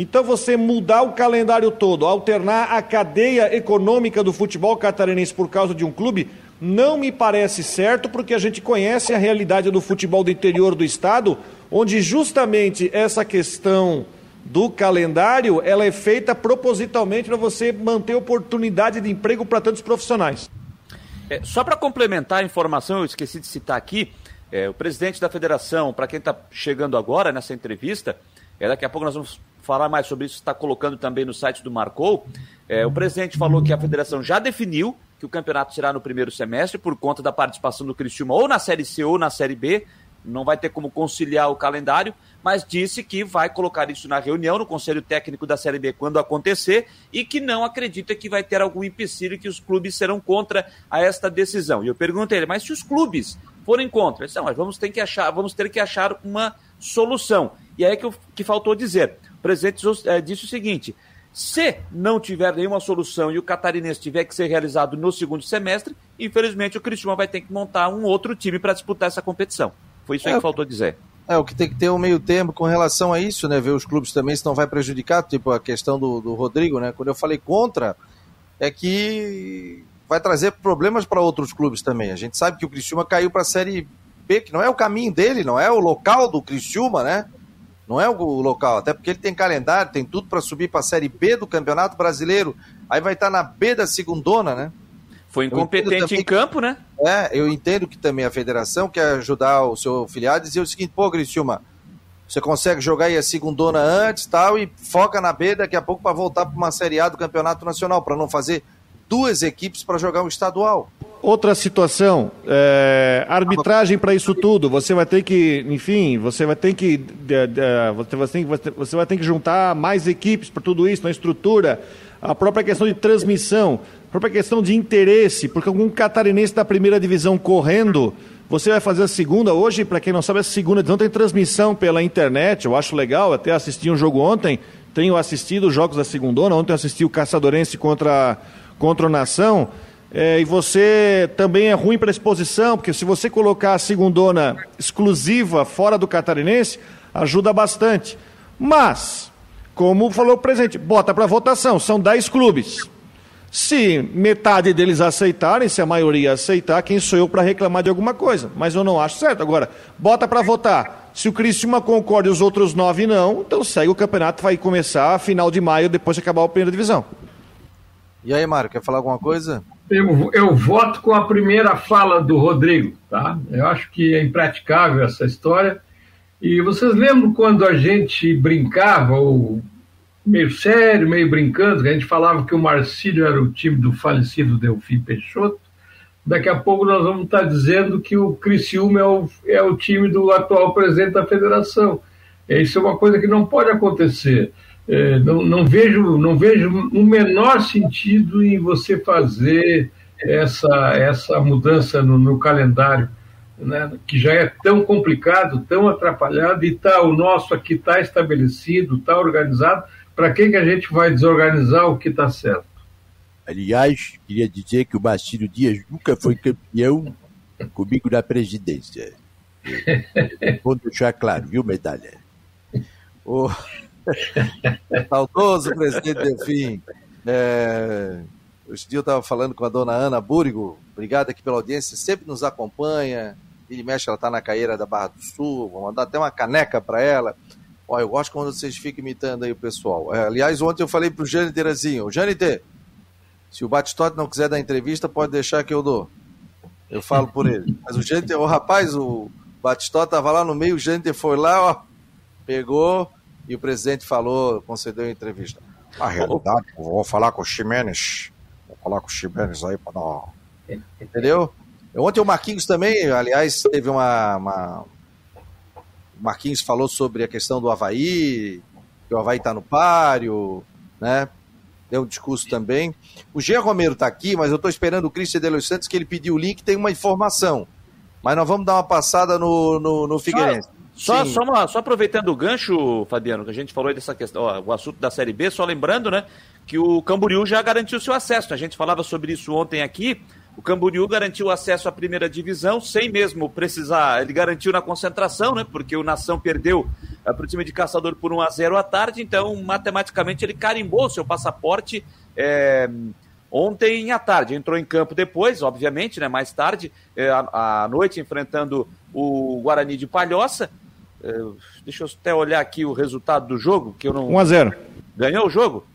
Então você mudar o calendário todo, alternar a cadeia econômica do futebol catarinense por causa de um clube, não me parece certo, porque a gente conhece a realidade do futebol do interior do estado, onde justamente essa questão do calendário, ela é feita propositalmente para você manter oportunidade de emprego para tantos profissionais. É, só para complementar a informação, eu esqueci de citar aqui, é, o presidente da federação, para quem está chegando agora nessa entrevista, é, daqui a pouco nós vamos falar mais sobre isso, está colocando também no site do Marcou. É, o presidente falou que a federação já definiu que o campeonato será no primeiro semestre, por conta da participação do Cristiúma ou na Série C ou na Série B. Não vai ter como conciliar o calendário, mas disse que vai colocar isso na reunião no Conselho Técnico da Série B quando acontecer e que não acredita que vai ter algum empecilho que os clubes serão contra a esta decisão. E eu perguntei ele, mas se os clubes forem contra, ele disse, não, mas vamos ter que achar, vamos ter que achar uma solução. E aí é que, que faltou dizer o presidente é, disse o seguinte: se não tiver nenhuma solução e o catarinense tiver que ser realizado no segundo semestre, infelizmente o Cristiano vai ter que montar um outro time para disputar essa competição. Foi isso aí é, que faltou dizer. É, o que tem que ter um meio termo com relação a isso, né? Ver os clubes também se não vai prejudicar, tipo a questão do, do Rodrigo, né? Quando eu falei contra, é que vai trazer problemas para outros clubes também. A gente sabe que o Criciúma caiu para a Série B, que não é o caminho dele, não é o local do Criciúma, né? Não é o local, até porque ele tem calendário, tem tudo para subir para a Série B do Campeonato Brasileiro, aí vai estar tá na B da segundona, né? Foi incompetente em campo, né? É, eu entendo que também a federação quer ajudar o seu filiado e dizer o seguinte, pô, Cristiúma, você consegue jogar aí a segundona antes tal, e foca na B daqui a pouco para voltar para uma Série A do Campeonato Nacional, para não fazer duas equipes para jogar um estadual. Outra situação, é, arbitragem para isso tudo. Você vai ter que, enfim, você vai ter que, você vai ter que, juntar mais equipes para tudo isso, na estrutura, a própria questão de transmissão, a própria questão de interesse, porque algum catarinense da primeira divisão correndo, você vai fazer a segunda. Hoje, para quem não sabe, a segunda divisão tem transmissão pela internet. Eu acho legal, até assisti um jogo ontem. Tenho assistido os jogos da segunda. Ontem eu assisti o Caçadorense contra, contra o Nação. É, e você também é ruim para exposição, porque se você colocar a segundona exclusiva fora do catarinense, ajuda bastante. Mas, como falou o presidente, bota para votação, são 10 clubes. Se metade deles aceitarem, se a maioria aceitar, quem sou eu para reclamar de alguma coisa? Mas eu não acho certo. Agora, bota para votar. Se o Criciúma concorda e os outros nove não, então segue o campeonato, vai começar a final de maio, depois de acabar a primeira divisão. E aí, Mário, quer falar alguma coisa? Eu, eu voto com a primeira fala do Rodrigo, tá? Eu acho que é impraticável essa história. E vocês lembram quando a gente brincava, ou meio sério, meio brincando, que a gente falava que o Marcílio era o time do falecido Delfim Peixoto? Daqui a pouco nós vamos estar dizendo que o Criciúma é o, é o time do atual presidente da federação. Isso é uma coisa que não pode acontecer. É, não, não, vejo, não vejo o menor sentido em você fazer essa, essa mudança no, no calendário, né, que já é tão complicado, tão atrapalhado, e tá, o nosso aqui está estabelecido, está organizado. Para que, que a gente vai desorganizar o que está certo? Aliás, queria dizer que o Marcílio Dias nunca foi campeão comigo na presidência. Vou deixar claro, viu, medalha? Oh. Saudoso presidente Delfim. É, hoje dia eu estava falando com a dona Ana Búrigo, obrigado aqui pela audiência, sempre nos acompanha. Ele mexe, ela está na caeira da Barra do Sul, vou mandar até uma caneca para ela. Ó, eu gosto quando vocês ficam imitando aí o pessoal. É, aliás, ontem eu falei para o Jâniter assim, Jâniter, se o Batistote não quiser dar entrevista, pode deixar que eu dou. Eu falo por ele. Mas o Jâniter, o rapaz, o Batistote estava lá no meio, o Jâniter foi lá, ó, pegou, e o presidente falou, concedeu a entrevista. Na realidade, vou falar com o Ximenes. Vou falar com o Ximenes aí para dar. Entendeu? Ontem o Marquinhos também, aliás, teve uma, uma. O Marquinhos falou sobre a questão do Havaí, que o Havaí está no páreo, né? Deu um discurso também. O Jean Romero está aqui, mas eu estou esperando o Cristian de Los Santos, que ele pediu o link, tem uma informação. Mas nós vamos dar uma passada no, no, no Figueirense. Só, só, uma, só, aproveitando o gancho, Fabiano, que a gente falou aí dessa questão, ó, o assunto da Série B, só lembrando, né, que o Camboriú já garantiu seu acesso. A gente falava sobre isso ontem aqui. O Camboriú garantiu acesso à primeira divisão, sem mesmo precisar. Ele garantiu na concentração, né? Porque o Nação perdeu uh, eh, para o time de caçador por 1 a 0 à tarde, então matematicamente ele carimbou o seu passaporte. É, ontem à tarde. Entrou em campo depois, obviamente, né, mais tarde, é, à, à noite, enfrentando o Guarani de Palhoça. É, deixa eu até olhar aqui o resultado do jogo, que eu não. 1x0. Ganhou o jogo?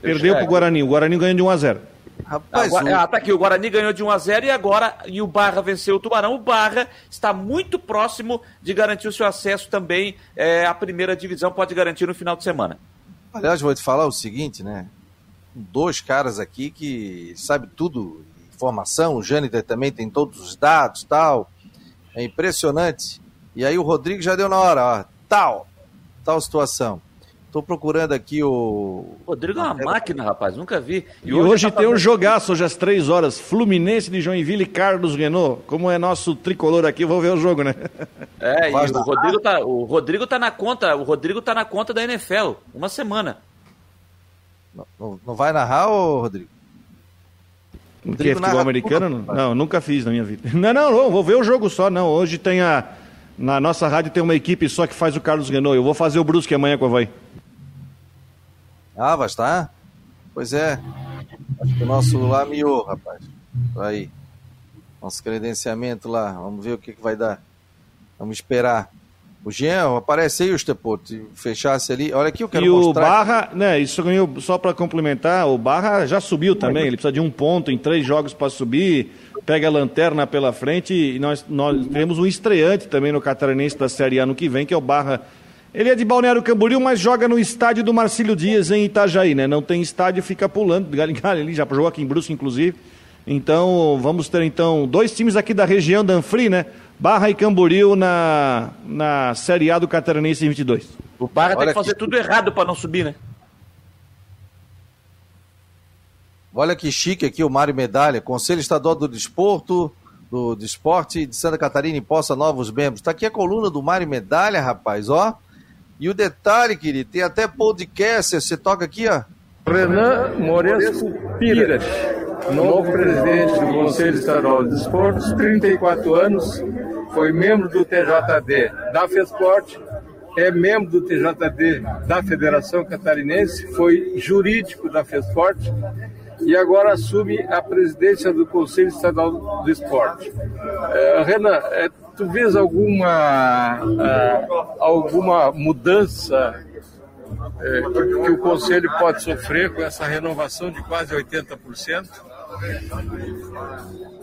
Perdeu para o Guarani. O Guarani ganhou de 1x0. Rapaz, ah, o... ah, tá aqui. O Guarani ganhou de 1 a 0 e agora e o Barra venceu o Tubarão. O Barra está muito próximo de garantir o seu acesso também é, à primeira divisão. Pode garantir no final de semana. Aliás, vou te falar o seguinte, né? Dois caras aqui que sabe tudo, informação. O Jâniter também tem todos os dados, tal. É impressionante. E aí o Rodrigo já deu na hora, ó, tal, tal situação. Estou procurando aqui o. Rodrigo é uma máquina, rapaz, nunca vi. E, e hoje, hoje tá tem um jogaço, hoje às três horas. Fluminense de Joinville e Carlos Renault. Como é nosso tricolor aqui, vou ver o jogo, né? É, e o Rodrigo, tá, o Rodrigo tá na conta, o Rodrigo tá na conta da NFL, uma semana. Não, não vai narrar, ô Rodrigo? O que é futebol americano? Não, não, nunca fiz na minha vida. Não, não, não, vou ver o jogo só, não. Hoje tem a na nossa rádio tem uma equipe só que faz o Carlos Renault. Eu vou fazer o Brusque amanhã com a Vai. Ah, vai estar? Pois é. Acho que o nosso lá miou, rapaz. Aí. Nosso credenciamento lá. Vamos ver o que, que vai dar. Vamos esperar. O Jean, aparece aí, o Stepot, fechasse ali. Olha aqui, eu quero e mostrar. E o Barra, né, isso ganhou, só para complementar, o Barra já subiu também. Ele precisa de um ponto em três jogos para subir pega a lanterna pela frente e nós, nós temos um estreante também no Catarinense da Série A no que vem, que é o Barra Ele é de Balneário Camboriú, mas joga no estádio do Marcílio Dias, em Itajaí, né? Não tem estádio, fica pulando, ali, já jogou aqui em Brusque, inclusive. Então, vamos ter então dois times aqui da região da Anfri, né? Barra e Camboriú na, na Série A do Catarinense em 22. O Barra tem Olha que fazer que- tudo errado para não subir, né? Olha que chique aqui o Mário Medalha. Conselho Estadual do Desporto, do Desporte de Santa Catarina imposta novos membros. Tá aqui a coluna do Mário Medalha, rapaz, ó. E o detalhe, querido, tem até podcast. Você toca aqui, ó. Renan Moresco Pires, novo presidente do Conselho Estadual de Desportos, 34 anos, foi membro do TJD da FESPORT, é membro do TJD da Federação Catarinense, foi jurídico da FESPORT e agora assume a presidência do Conselho Estadual do Esporte. Eh, Renan, eh, tu vês alguma, ah, alguma mudança é, que, que o Conselho pode sofrer com essa renovação de quase 80%.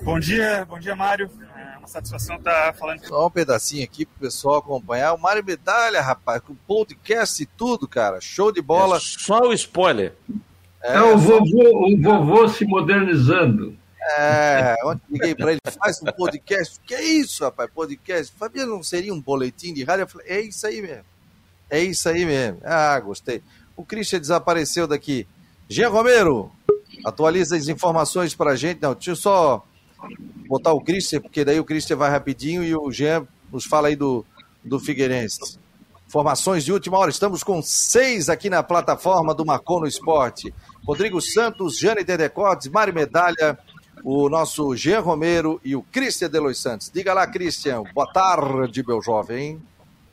Bom dia, bom dia, Mário. É uma satisfação estar falando Só um pedacinho aqui pro pessoal acompanhar. O Mário Medalha, rapaz, com podcast e tudo, cara. Show de bola. É só o spoiler. É, É o vovô, o vovô se modernizando. É, ontem liguei pra ele, faz um podcast. Que é isso, rapaz? Podcast? Fabiano, não seria um boletim de rádio? Eu falei, é isso aí mesmo. É isso aí mesmo. Ah, gostei. O Christian desapareceu daqui. Jean Romero, atualiza as informações pra gente. Não, deixa eu só botar o Christian, porque daí o Christian vai rapidinho e o Jean nos fala aí do, do Figueirense. Informações de última hora. Estamos com seis aqui na plataforma do Marcou no Esporte. Rodrigo Santos, Jane Dedecotes, Mari Medalha, o nosso Jean Romero e o Christian Delois Santos. Diga lá, Christian. Boa tarde, meu jovem.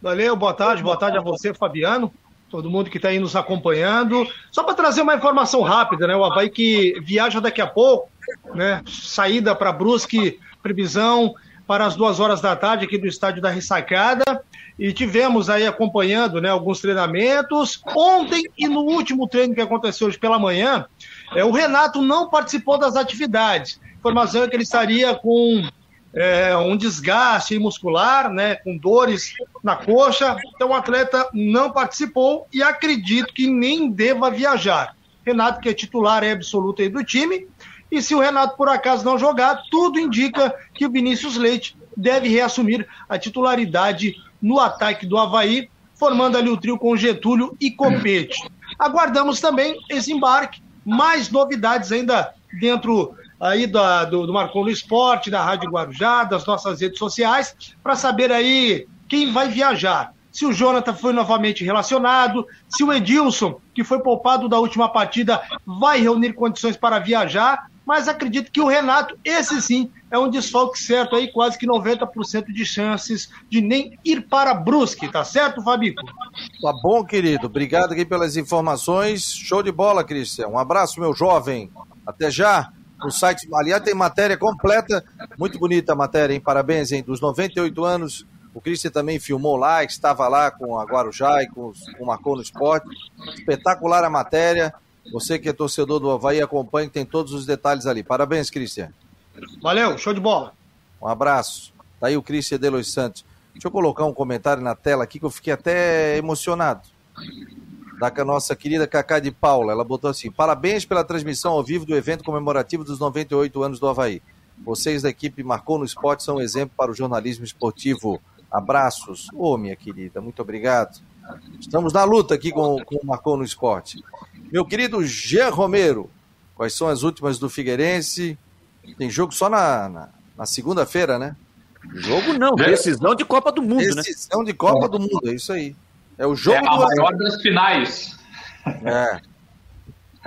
Valeu, boa tarde, boa tarde a você, Fabiano, todo mundo que está aí nos acompanhando. Só para trazer uma informação rápida, né? O Havaí que viaja daqui a pouco, né? Saída para Brusque, previsão para as duas horas da tarde aqui do estádio da Ressacada. E tivemos aí acompanhando né, alguns treinamentos. Ontem e no último treino que aconteceu hoje pela manhã, é, o Renato não participou das atividades. Informação é que ele estaria com é, um desgaste muscular, né, com dores na coxa. Então o atleta não participou e acredito que nem deva viajar. Renato, que é titular é absoluto aí do time. E se o Renato por acaso não jogar, tudo indica que o Vinícius Leite deve reassumir a titularidade no ataque do Havaí, formando ali o trio com Getúlio e Copete. Aguardamos também esse embarque, mais novidades ainda dentro aí da, do, do Marcon do Esporte, da Rádio Guarujá, das nossas redes sociais, para saber aí quem vai viajar. Se o Jonathan foi novamente relacionado, se o Edilson, que foi poupado da última partida, vai reunir condições para viajar, mas acredito que o Renato, esse sim, é um desfalque certo aí, quase que 90% de chances de nem ir para Brusque, tá certo, Fabico? Tá bom, querido. Obrigado aqui pelas informações. Show de bola, Christian. Um abraço, meu jovem. Até já. No site, aliás, tem matéria completa. Muito bonita a matéria, hein? Parabéns, hein? Dos 98 anos. O Christian também filmou lá, estava lá com a Guarujá e com, com o Marcou no Esporte. Espetacular a matéria. Você que é torcedor do Havaí, acompanhe, tem todos os detalhes ali. Parabéns, Christian. Valeu, show de bola. Um abraço. Tá aí o Christian Delois Santos. Deixa eu colocar um comentário na tela aqui que eu fiquei até emocionado. Da nossa querida Cacá de Paula. Ela botou assim: parabéns pela transmissão ao vivo do evento comemorativo dos 98 anos do Havaí. Vocês da equipe Marcou no Esporte são um exemplo para o jornalismo esportivo. Abraços. Ô, minha querida, muito obrigado. Estamos na luta aqui com, com o Marcou no Esporte. Meu querido Jean Romero, quais são as últimas do Figueirense? Tem jogo só na, na, na segunda-feira, né? Jogo não, decisão de Copa do Mundo, né? Decisão de Copa do Mundo, é isso aí. É o jogo É a do maior das finais. É.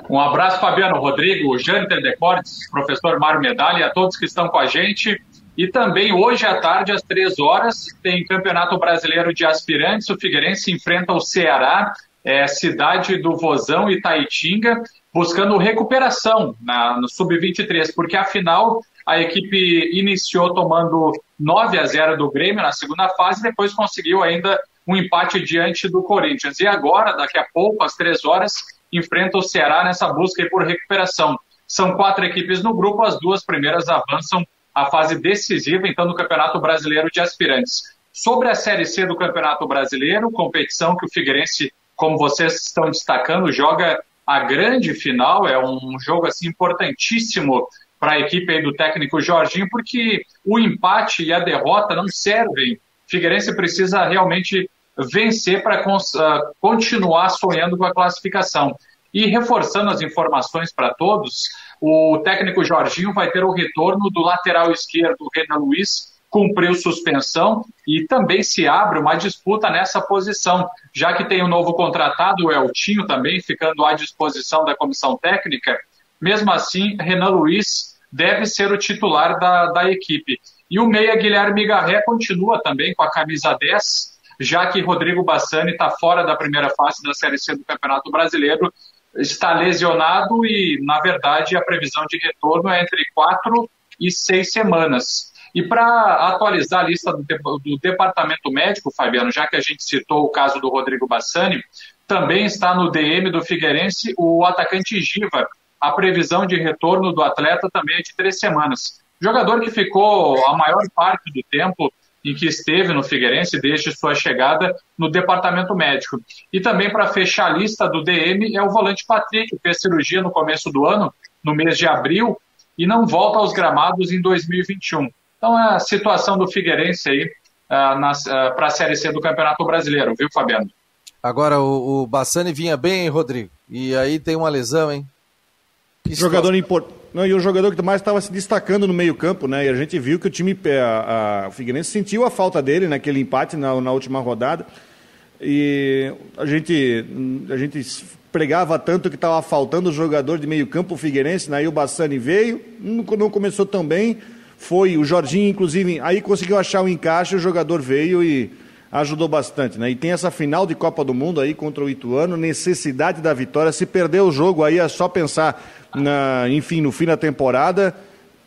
Um abraço, Fabiano Rodrigo, Jâniter Decortes, professor Mário Medalha e a todos que estão com a gente. E também hoje à tarde, às três horas, tem Campeonato Brasileiro de Aspirantes. O Figueirense enfrenta o Ceará, é, cidade do Vozão e Taitinga, buscando recuperação na, no Sub-23, porque afinal a equipe iniciou tomando 9 a 0 do Grêmio na segunda fase, depois conseguiu ainda um empate diante do Corinthians. E agora, daqui a pouco, às três horas, enfrenta o Ceará nessa busca por recuperação. São quatro equipes no grupo, as duas primeiras avançam à fase decisiva, então, do Campeonato Brasileiro de Aspirantes. Sobre a Série C do Campeonato Brasileiro, competição que o Figueirense, como vocês estão destacando, joga a grande final, é um jogo assim importantíssimo para a equipe do técnico Jorginho, porque o empate e a derrota não servem. Figueirense precisa realmente vencer para uh, continuar sonhando com a classificação. E reforçando as informações para todos, o técnico Jorginho vai ter o retorno do lateral esquerdo Renan Luiz, cumpriu suspensão e também se abre uma disputa nessa posição, já que tem o um novo contratado, o Eltinho também, ficando à disposição da comissão técnica. Mesmo assim, Renan Luiz deve ser o titular da, da equipe. E o meia Guilherme Garré continua também com a camisa 10, já que Rodrigo Bassani está fora da primeira fase da Série C do Campeonato Brasileiro, está lesionado e, na verdade, a previsão de retorno é entre quatro e seis semanas. E para atualizar a lista do, departamento médico, Fabiano, já que a gente citou o caso do Rodrigo Bassani, também está no DM do Figueirense o atacante Giva. A previsão de retorno do atleta também é de três semanas. Jogador que ficou a maior parte do tempo em que esteve no Figueirense desde sua chegada no departamento médico. E também para fechar a lista do DM é o volante Patrick, que fez cirurgia no começo do ano, no mês de abril, e não volta aos gramados em 2021. Então, é a situação do Figueirense aí uh, uh, para a Série C do Campeonato Brasileiro, viu, Fabiano? Agora, o, o Bassani vinha bem, hein, Rodrigo? E aí tem uma lesão, hein? Que jogador importante. Não, e o jogador que mais estava se destacando no meio-campo, né? E a gente viu que o time, a, a, o Figueirense sentiu a falta dele naquele empate na, na última rodada. E a gente, a gente pregava tanto que estava faltando o jogador de meio-campo, o Figueirense, né? aí o Bassani veio, não, não começou tão bem foi o Jorginho, inclusive, aí conseguiu achar o encaixe, o jogador veio e ajudou bastante, né? E tem essa final de Copa do Mundo aí contra o Ituano, necessidade da vitória. Se perder o jogo aí é só pensar, na, enfim, no fim da temporada.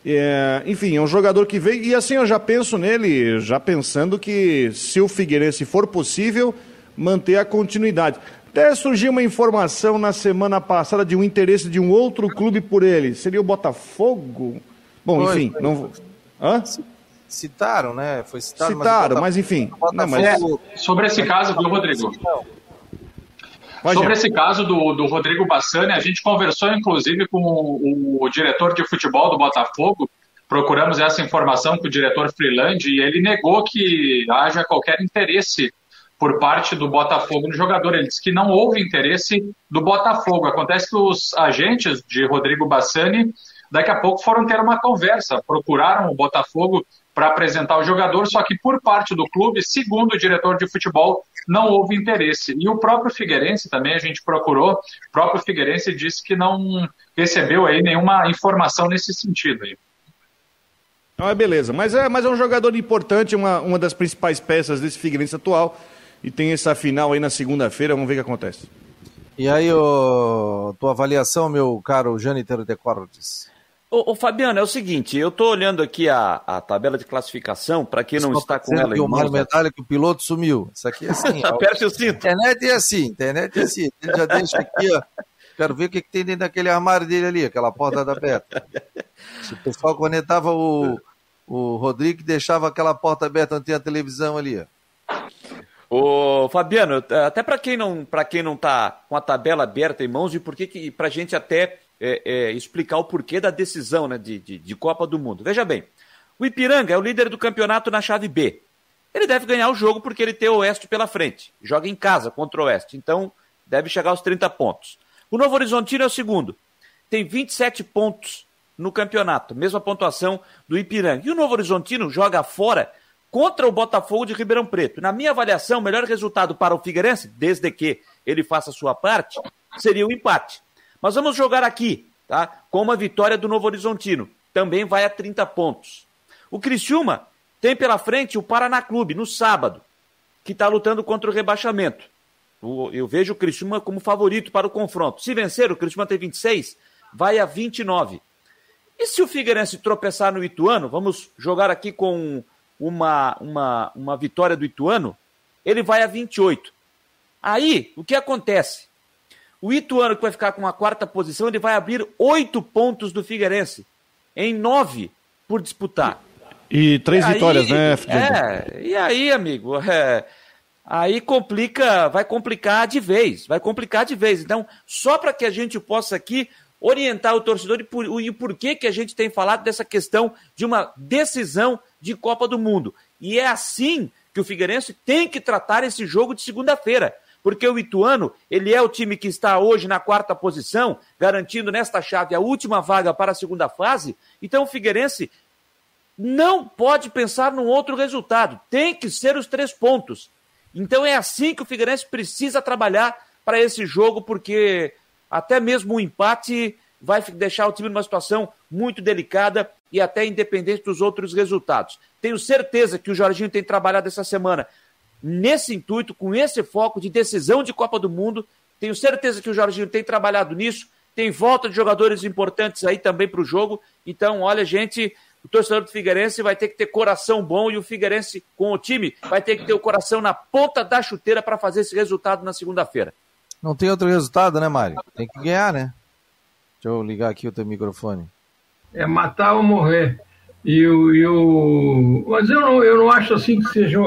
É, enfim, é um jogador que veio e assim eu já penso nele, já pensando que se o Figueirense for possível, manter a continuidade. Até surgiu uma informação na semana passada de um interesse de um outro clube por ele. Seria o Botafogo? Bom, enfim, não Hã? Citaram, né? Foi citado, Citaram, mas, mas enfim. Não, mas... É, sobre esse caso, viu, Rodrigo? Sobre esse caso do, do Rodrigo Bassani, a gente conversou inclusive com o, o, diretor de futebol do Botafogo, procuramos essa informação com o diretor Freeland e ele negou que haja qualquer interesse por parte do Botafogo no jogador. Ele disse que não houve interesse do Botafogo. Acontece que os agentes de Rodrigo Bassani daqui a pouco foram ter uma conversa, procuraram o Botafogo para apresentar o jogador, só que por parte do clube, segundo o diretor de futebol, não houve interesse. E o próprio Figueirense também a gente procurou, o próprio Figueirense disse que não recebeu aí nenhuma informação nesse sentido aí. Ah, beleza. Mas é, mas é um jogador importante, uma, uma das principais peças desse Figueirense atual. E tem essa final aí na segunda-feira, vamos ver o que acontece. E aí, ô, tua avaliação, meu caro Jâniter de Cortes? Ô, ô, Fabiano, é o seguinte, eu estou olhando aqui a, a tabela de classificação, para quem não está com ela em mãos... o medalha que o piloto sumiu. Isso aqui é assim. Aperte o cinto. Internet é assim, internet é assim. Ele já deixa aqui, ó. Quero ver o que, que tem dentro daquele armário dele ali, aquela porta da aberta. Se o pessoal conectava o, o Rodrigo, deixava aquela porta aberta onde tem a televisão ali, ó. Ô, Fabiano, até para quem não para quem não está com a tabela aberta em mãos e por que para a gente até é, é, explicar o porquê da decisão né, de, de, de, Copa do Mundo. Veja bem, o Ipiranga é o líder do campeonato na chave B. Ele deve ganhar o jogo porque ele tem o Oeste pela frente. Joga em casa contra o Oeste, então deve chegar aos 30 pontos. O Novo Horizontino é o segundo. Tem 27 pontos no campeonato, mesma pontuação do Ipiranga. E o Novo Horizontino joga fora contra o Botafogo de Ribeirão Preto. Na minha avaliação, o melhor resultado para o Figueirense, desde que ele faça a sua parte, seria o empate. Mas vamos jogar aqui, tá? Com uma vitória do Novo Horizontino. Também vai a 30 pontos. O Criciúma tem pela frente o Paraná Clube no sábado, que está lutando contra o rebaixamento. Eu vejo o Criciúma como favorito para o confronto. Se vencer, o Criciúma tem 26, vai a 29. E se o Figueirense tropeçar no Ituano, vamos jogar aqui com uma, uma, uma vitória do Ituano, ele vai a 28. Aí, o que acontece? O Ituano, que vai ficar com a quarta posição, ele vai abrir oito pontos do Figueirense, em nove por disputar. E três aí, vitórias, né, É, e aí, amigo, é, aí complica, vai complicar de vez, vai complicar de vez. Então, só para que a gente possa aqui orientar o torcedor e por, e por que, que a gente tem falado dessa questão de uma decisão de Copa do Mundo. E é assim que o Figueirense tem que tratar esse jogo de segunda-feira. Porque o Ituano, ele é o time que está hoje na quarta posição, garantindo nesta chave a última vaga para a segunda fase. Então o Figueirense não pode pensar num outro resultado. Tem que ser os três pontos. Então é assim que o Figueirense precisa trabalhar para esse jogo, porque até mesmo o empate vai deixar o time numa situação muito delicada e até independente dos outros resultados. Tenho certeza que o Jorginho tem trabalhado essa semana nesse intuito, com esse foco de decisão de Copa do Mundo. Tenho certeza que o Jorginho tem trabalhado nisso. Tem volta de jogadores importantes aí também para o jogo. Então, olha, gente, o torcedor do Figueirense vai ter que ter coração bom e o Figueirense, com o time, vai ter que ter o coração na ponta da chuteira para fazer esse resultado na segunda-feira. Não tem outro resultado, né, Mário? Tem que ganhar, né? Deixa eu ligar aqui o teu microfone. É matar ou morrer. E o, e o... Mas eu não, eu não acho assim que seja.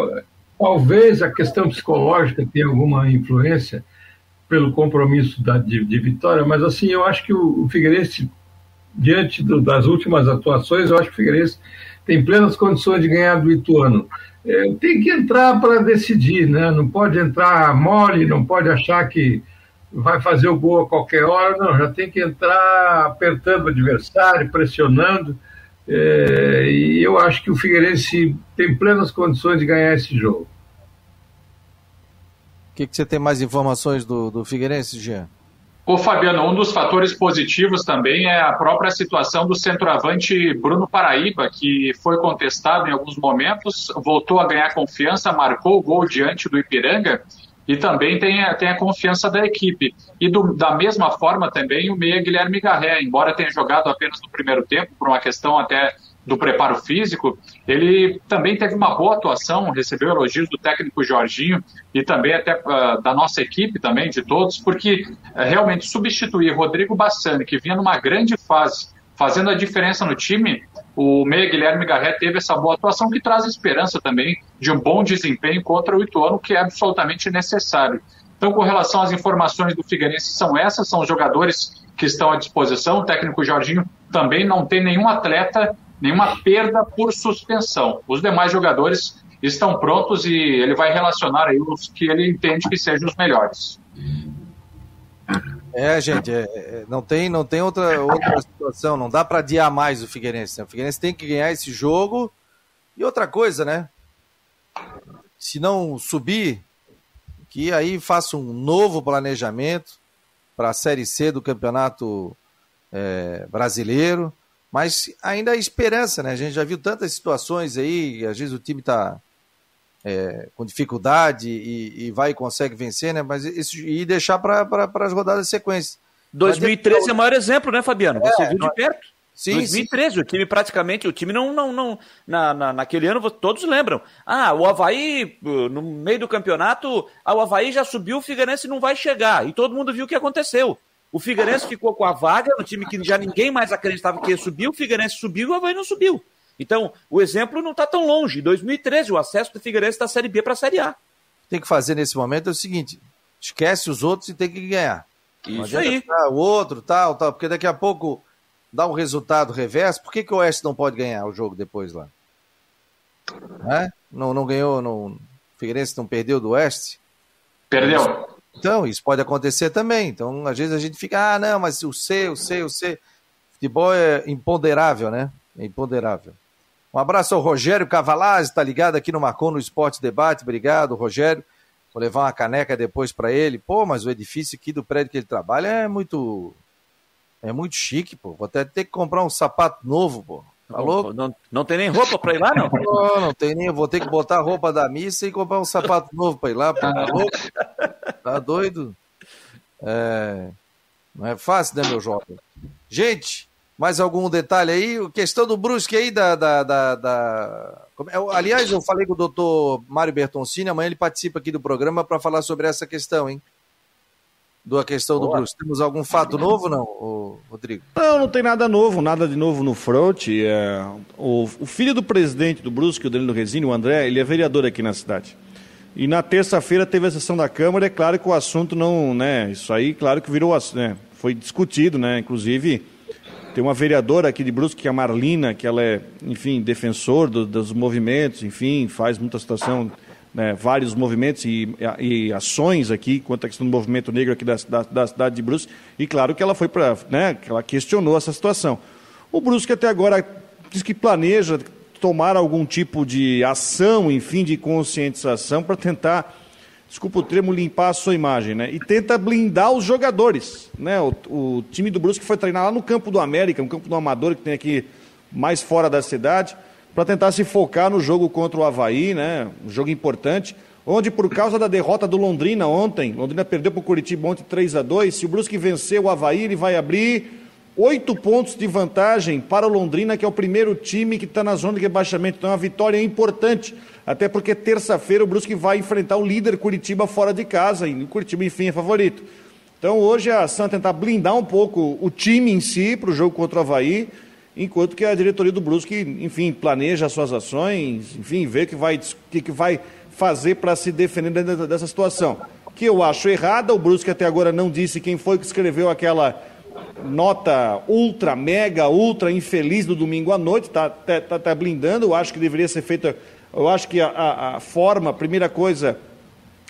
Talvez a questão psicológica tenha alguma influência pelo compromisso da, de, de vitória, mas assim, eu acho que o, o Figueirense, diante do, das últimas atuações, eu acho que o Figueirense tem plenas condições de ganhar do Ituano. É, tem que entrar para decidir, né? Não pode entrar mole, não pode achar que vai fazer o gol a qualquer hora, não, já tem que entrar apertando o adversário, pressionando. É, e eu acho que o Figueirense tem plenas condições de ganhar esse jogo. O que, que você tem mais informações do, do Figueirense, Jean? Ô Fabiano, um dos fatores positivos também é a própria situação do centroavante Bruno Paraíba, que foi contestado em alguns momentos, voltou a ganhar confiança, marcou o gol diante do Ipiranga e também tem a, tem a confiança da equipe. E do, da mesma forma também o meia Guilherme Garré, embora tenha jogado apenas no primeiro tempo, por uma questão até do preparo físico, ele também teve uma boa atuação, recebeu elogios do técnico Jorginho e também até uh, da nossa equipe também, de todos, porque uh, realmente substituir Rodrigo Bassani, que vinha numa grande fase, fazendo a diferença no time, o meia Guilherme Garré teve essa boa atuação que traz esperança também de um bom desempenho contra o Ituano, que é absolutamente necessário. Então, com relação às informações do Figueirense, são essas, são os jogadores que estão à disposição. O técnico Jorginho também não tem nenhum atleta, nenhuma perda por suspensão. Os demais jogadores estão prontos e ele vai relacionar aí os que ele entende que sejam os melhores. É, gente, é, é, não tem, não tem outra, outra situação, não dá para adiar mais o Figueirense. Né? O Figueirense tem que ganhar esse jogo. E outra coisa, né? Se não subir, que aí faça um novo planejamento para a Série C do Campeonato é, Brasileiro. Mas ainda há esperança, né? A gente já viu tantas situações aí, às vezes o time está é, com dificuldade e, e, vai e consegue vencer, né? Mas isso, e deixar para as rodadas de sequência. 2013 é o maior exemplo, né, Fabiano? Você é, viu de perto. Sim, 2013, sim. o time praticamente, o time não, não, não na, na, naquele ano todos lembram. Ah, o Havaí, no meio do campeonato, ah, o Havaí já subiu, o Figueirense não vai chegar. E todo mundo viu o que aconteceu. O Figueirense ficou com a vaga, no time que já ninguém mais acreditava que ia subir, o Figueirense subiu e o Havaí não subiu. Então, o exemplo não está tão longe. 2013, o acesso do Figueirense da Série B para a Série A. Tem que fazer nesse momento é o seguinte: esquece os outros e tem que ganhar. Isso aí. O outro, tal, tal, porque daqui a pouco dá um resultado reverso. Por que, que o Oeste não pode ganhar o jogo depois lá? É? Não, não ganhou, não, o Figueirense não perdeu do Oeste? Perdeu. Então, isso pode acontecer também. Então, às vezes a gente fica, ah, não, mas o C, o C, o C. Futebol é imponderável, né? É imponderável. Um abraço ao Rogério Cavalazzi, está ligado aqui no Marcon no Esporte Debate. Obrigado, Rogério. Vou levar uma caneca depois para ele. Pô, mas o edifício aqui do prédio que ele trabalha é muito. É muito chique, pô. Vou até ter que comprar um sapato novo, pô. Tá louco? Não, não tem nem roupa para ir lá, não? Não, não tem nem. Vou ter que botar a roupa da missa e comprar um sapato novo para ir lá, pô. Tá louco? Tá doido? É... Não é fácil, né, meu jovem? Gente, mais algum detalhe aí? Questão do Brusque aí, da. da, da, da... É aliás, eu falei com o doutor Mário Bertoncini, amanhã ele participa aqui do programa para falar sobre essa questão, hein? da questão do Brusque. Temos algum fato novo, não, Rodrigo? Não, não tem nada novo, nada de novo no front. É, o, o, filho do presidente do Brusque, o Danilo Resini, o André, ele é vereador aqui na cidade. E na terça-feira teve a sessão da Câmara, é claro que o assunto não, né, isso aí, claro que virou, né, foi discutido, né, inclusive tem uma vereadora aqui de Brusque, que é a Marlina, que ela é, enfim, defensor do, dos movimentos, enfim, faz muita situação né, vários movimentos e, e, ações aqui quanto à questão do movimento negro aqui da, da, da cidade de Brusque, e claro que ela foi para, né, ela questionou essa situação. O Brusque até agora diz que planeja tomar algum tipo de ação, enfim, de conscientização para tentar, desculpa o termo, limpar a sua imagem, né? E tenta blindar os jogadores, né? O, o time do Brusque foi treinar lá no campo do América, um campo do Amador que tem aqui mais fora da cidade para tentar se focar no jogo contra o Havaí, né? Um jogo importante, onde por causa da derrota do Londrina ontem, Londrina perdeu para o Curitiba ontem 3 a 2 se o Brusque vencer o Havaí, ele vai abrir oito pontos de vantagem para o Londrina, que é o primeiro time que está na zona de rebaixamento. Então, é uma vitória importante, até porque terça-feira o Brusque vai enfrentar o líder Curitiba fora de casa, e Curitiba, enfim, é favorito. Então, hoje a Santa tentar blindar um pouco o time em si para o jogo contra o Havaí, enquanto que a diretoria do Brusque, enfim, planeja as suas ações, enfim, vê o que vai, que, que vai fazer para se defender dessa situação. Que eu acho errada, o Brusque até agora não disse quem foi que escreveu aquela nota ultra, mega, ultra infeliz do domingo à noite, está tá, tá, tá blindando, eu acho que deveria ser feita, eu acho que a, a, a forma, primeira coisa,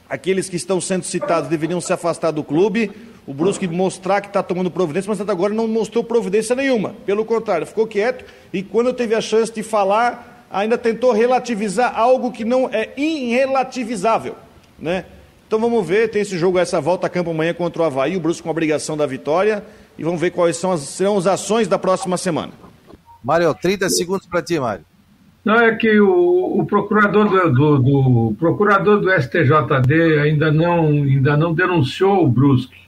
aqueles que estão sendo citados deveriam se afastar do clube, o Brusque mostrar que está tomando providência, mas até agora não mostrou providência nenhuma. Pelo contrário, ficou quieto e quando teve a chance de falar, ainda tentou relativizar algo que não é irrelativizável. Né? Então vamos ver, tem esse jogo, essa volta a campo amanhã contra o Havaí, o Brusque com a obrigação da vitória, e vamos ver quais são as, serão as ações da próxima semana. Mário, 30 segundos para ti, Mário. Não, é que o, o procurador do, do, do, procurador do STJD ainda não, ainda não denunciou o Brusque.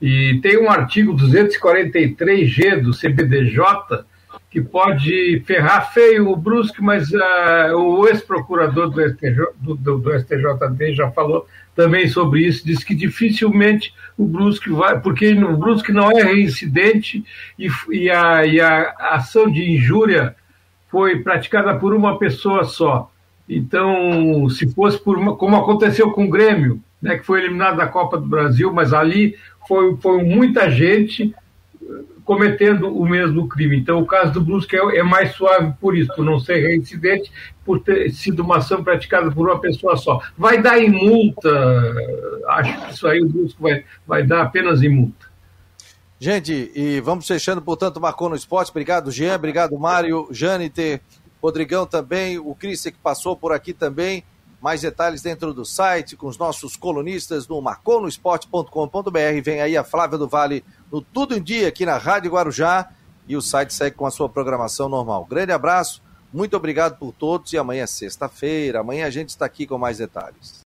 E tem um artigo 243G do CBDJ que pode ferrar feio o Brusque, mas uh, o ex-procurador do, do, do, do, STJD já falou também sobre isso, disse que dificilmente o Brusque vai, porque o Brusque não é reincidente e, e, a, e a ação de injúria foi praticada por uma pessoa só. Então, se fosse por uma, como aconteceu com o Grêmio, né, que foi eliminado da Copa do Brasil, mas ali foi, foi muita gente cometendo o mesmo crime. Então, o caso do Brusque é, é, mais suave por isso, por não ser reincidente, por ter sido uma ação praticada por uma pessoa só. Vai dar em multa, acho que isso aí o Brusque vai, vai dar apenas em multa. Gente, e vamos fechando, portanto, Marcou no Esporte. Obrigado, Jean, obrigado, Mário, Jâniter, Rodrigão também, o Cristian que passou por aqui também. Mais detalhes dentro do site com os nossos colunistas no marconosport.com.br. Vem aí a Flávia do Vale no Tudo em Dia aqui na Rádio Guarujá e o site segue com a sua programação normal. Grande abraço, muito obrigado por todos e amanhã é sexta-feira. Amanhã a gente está aqui com mais detalhes.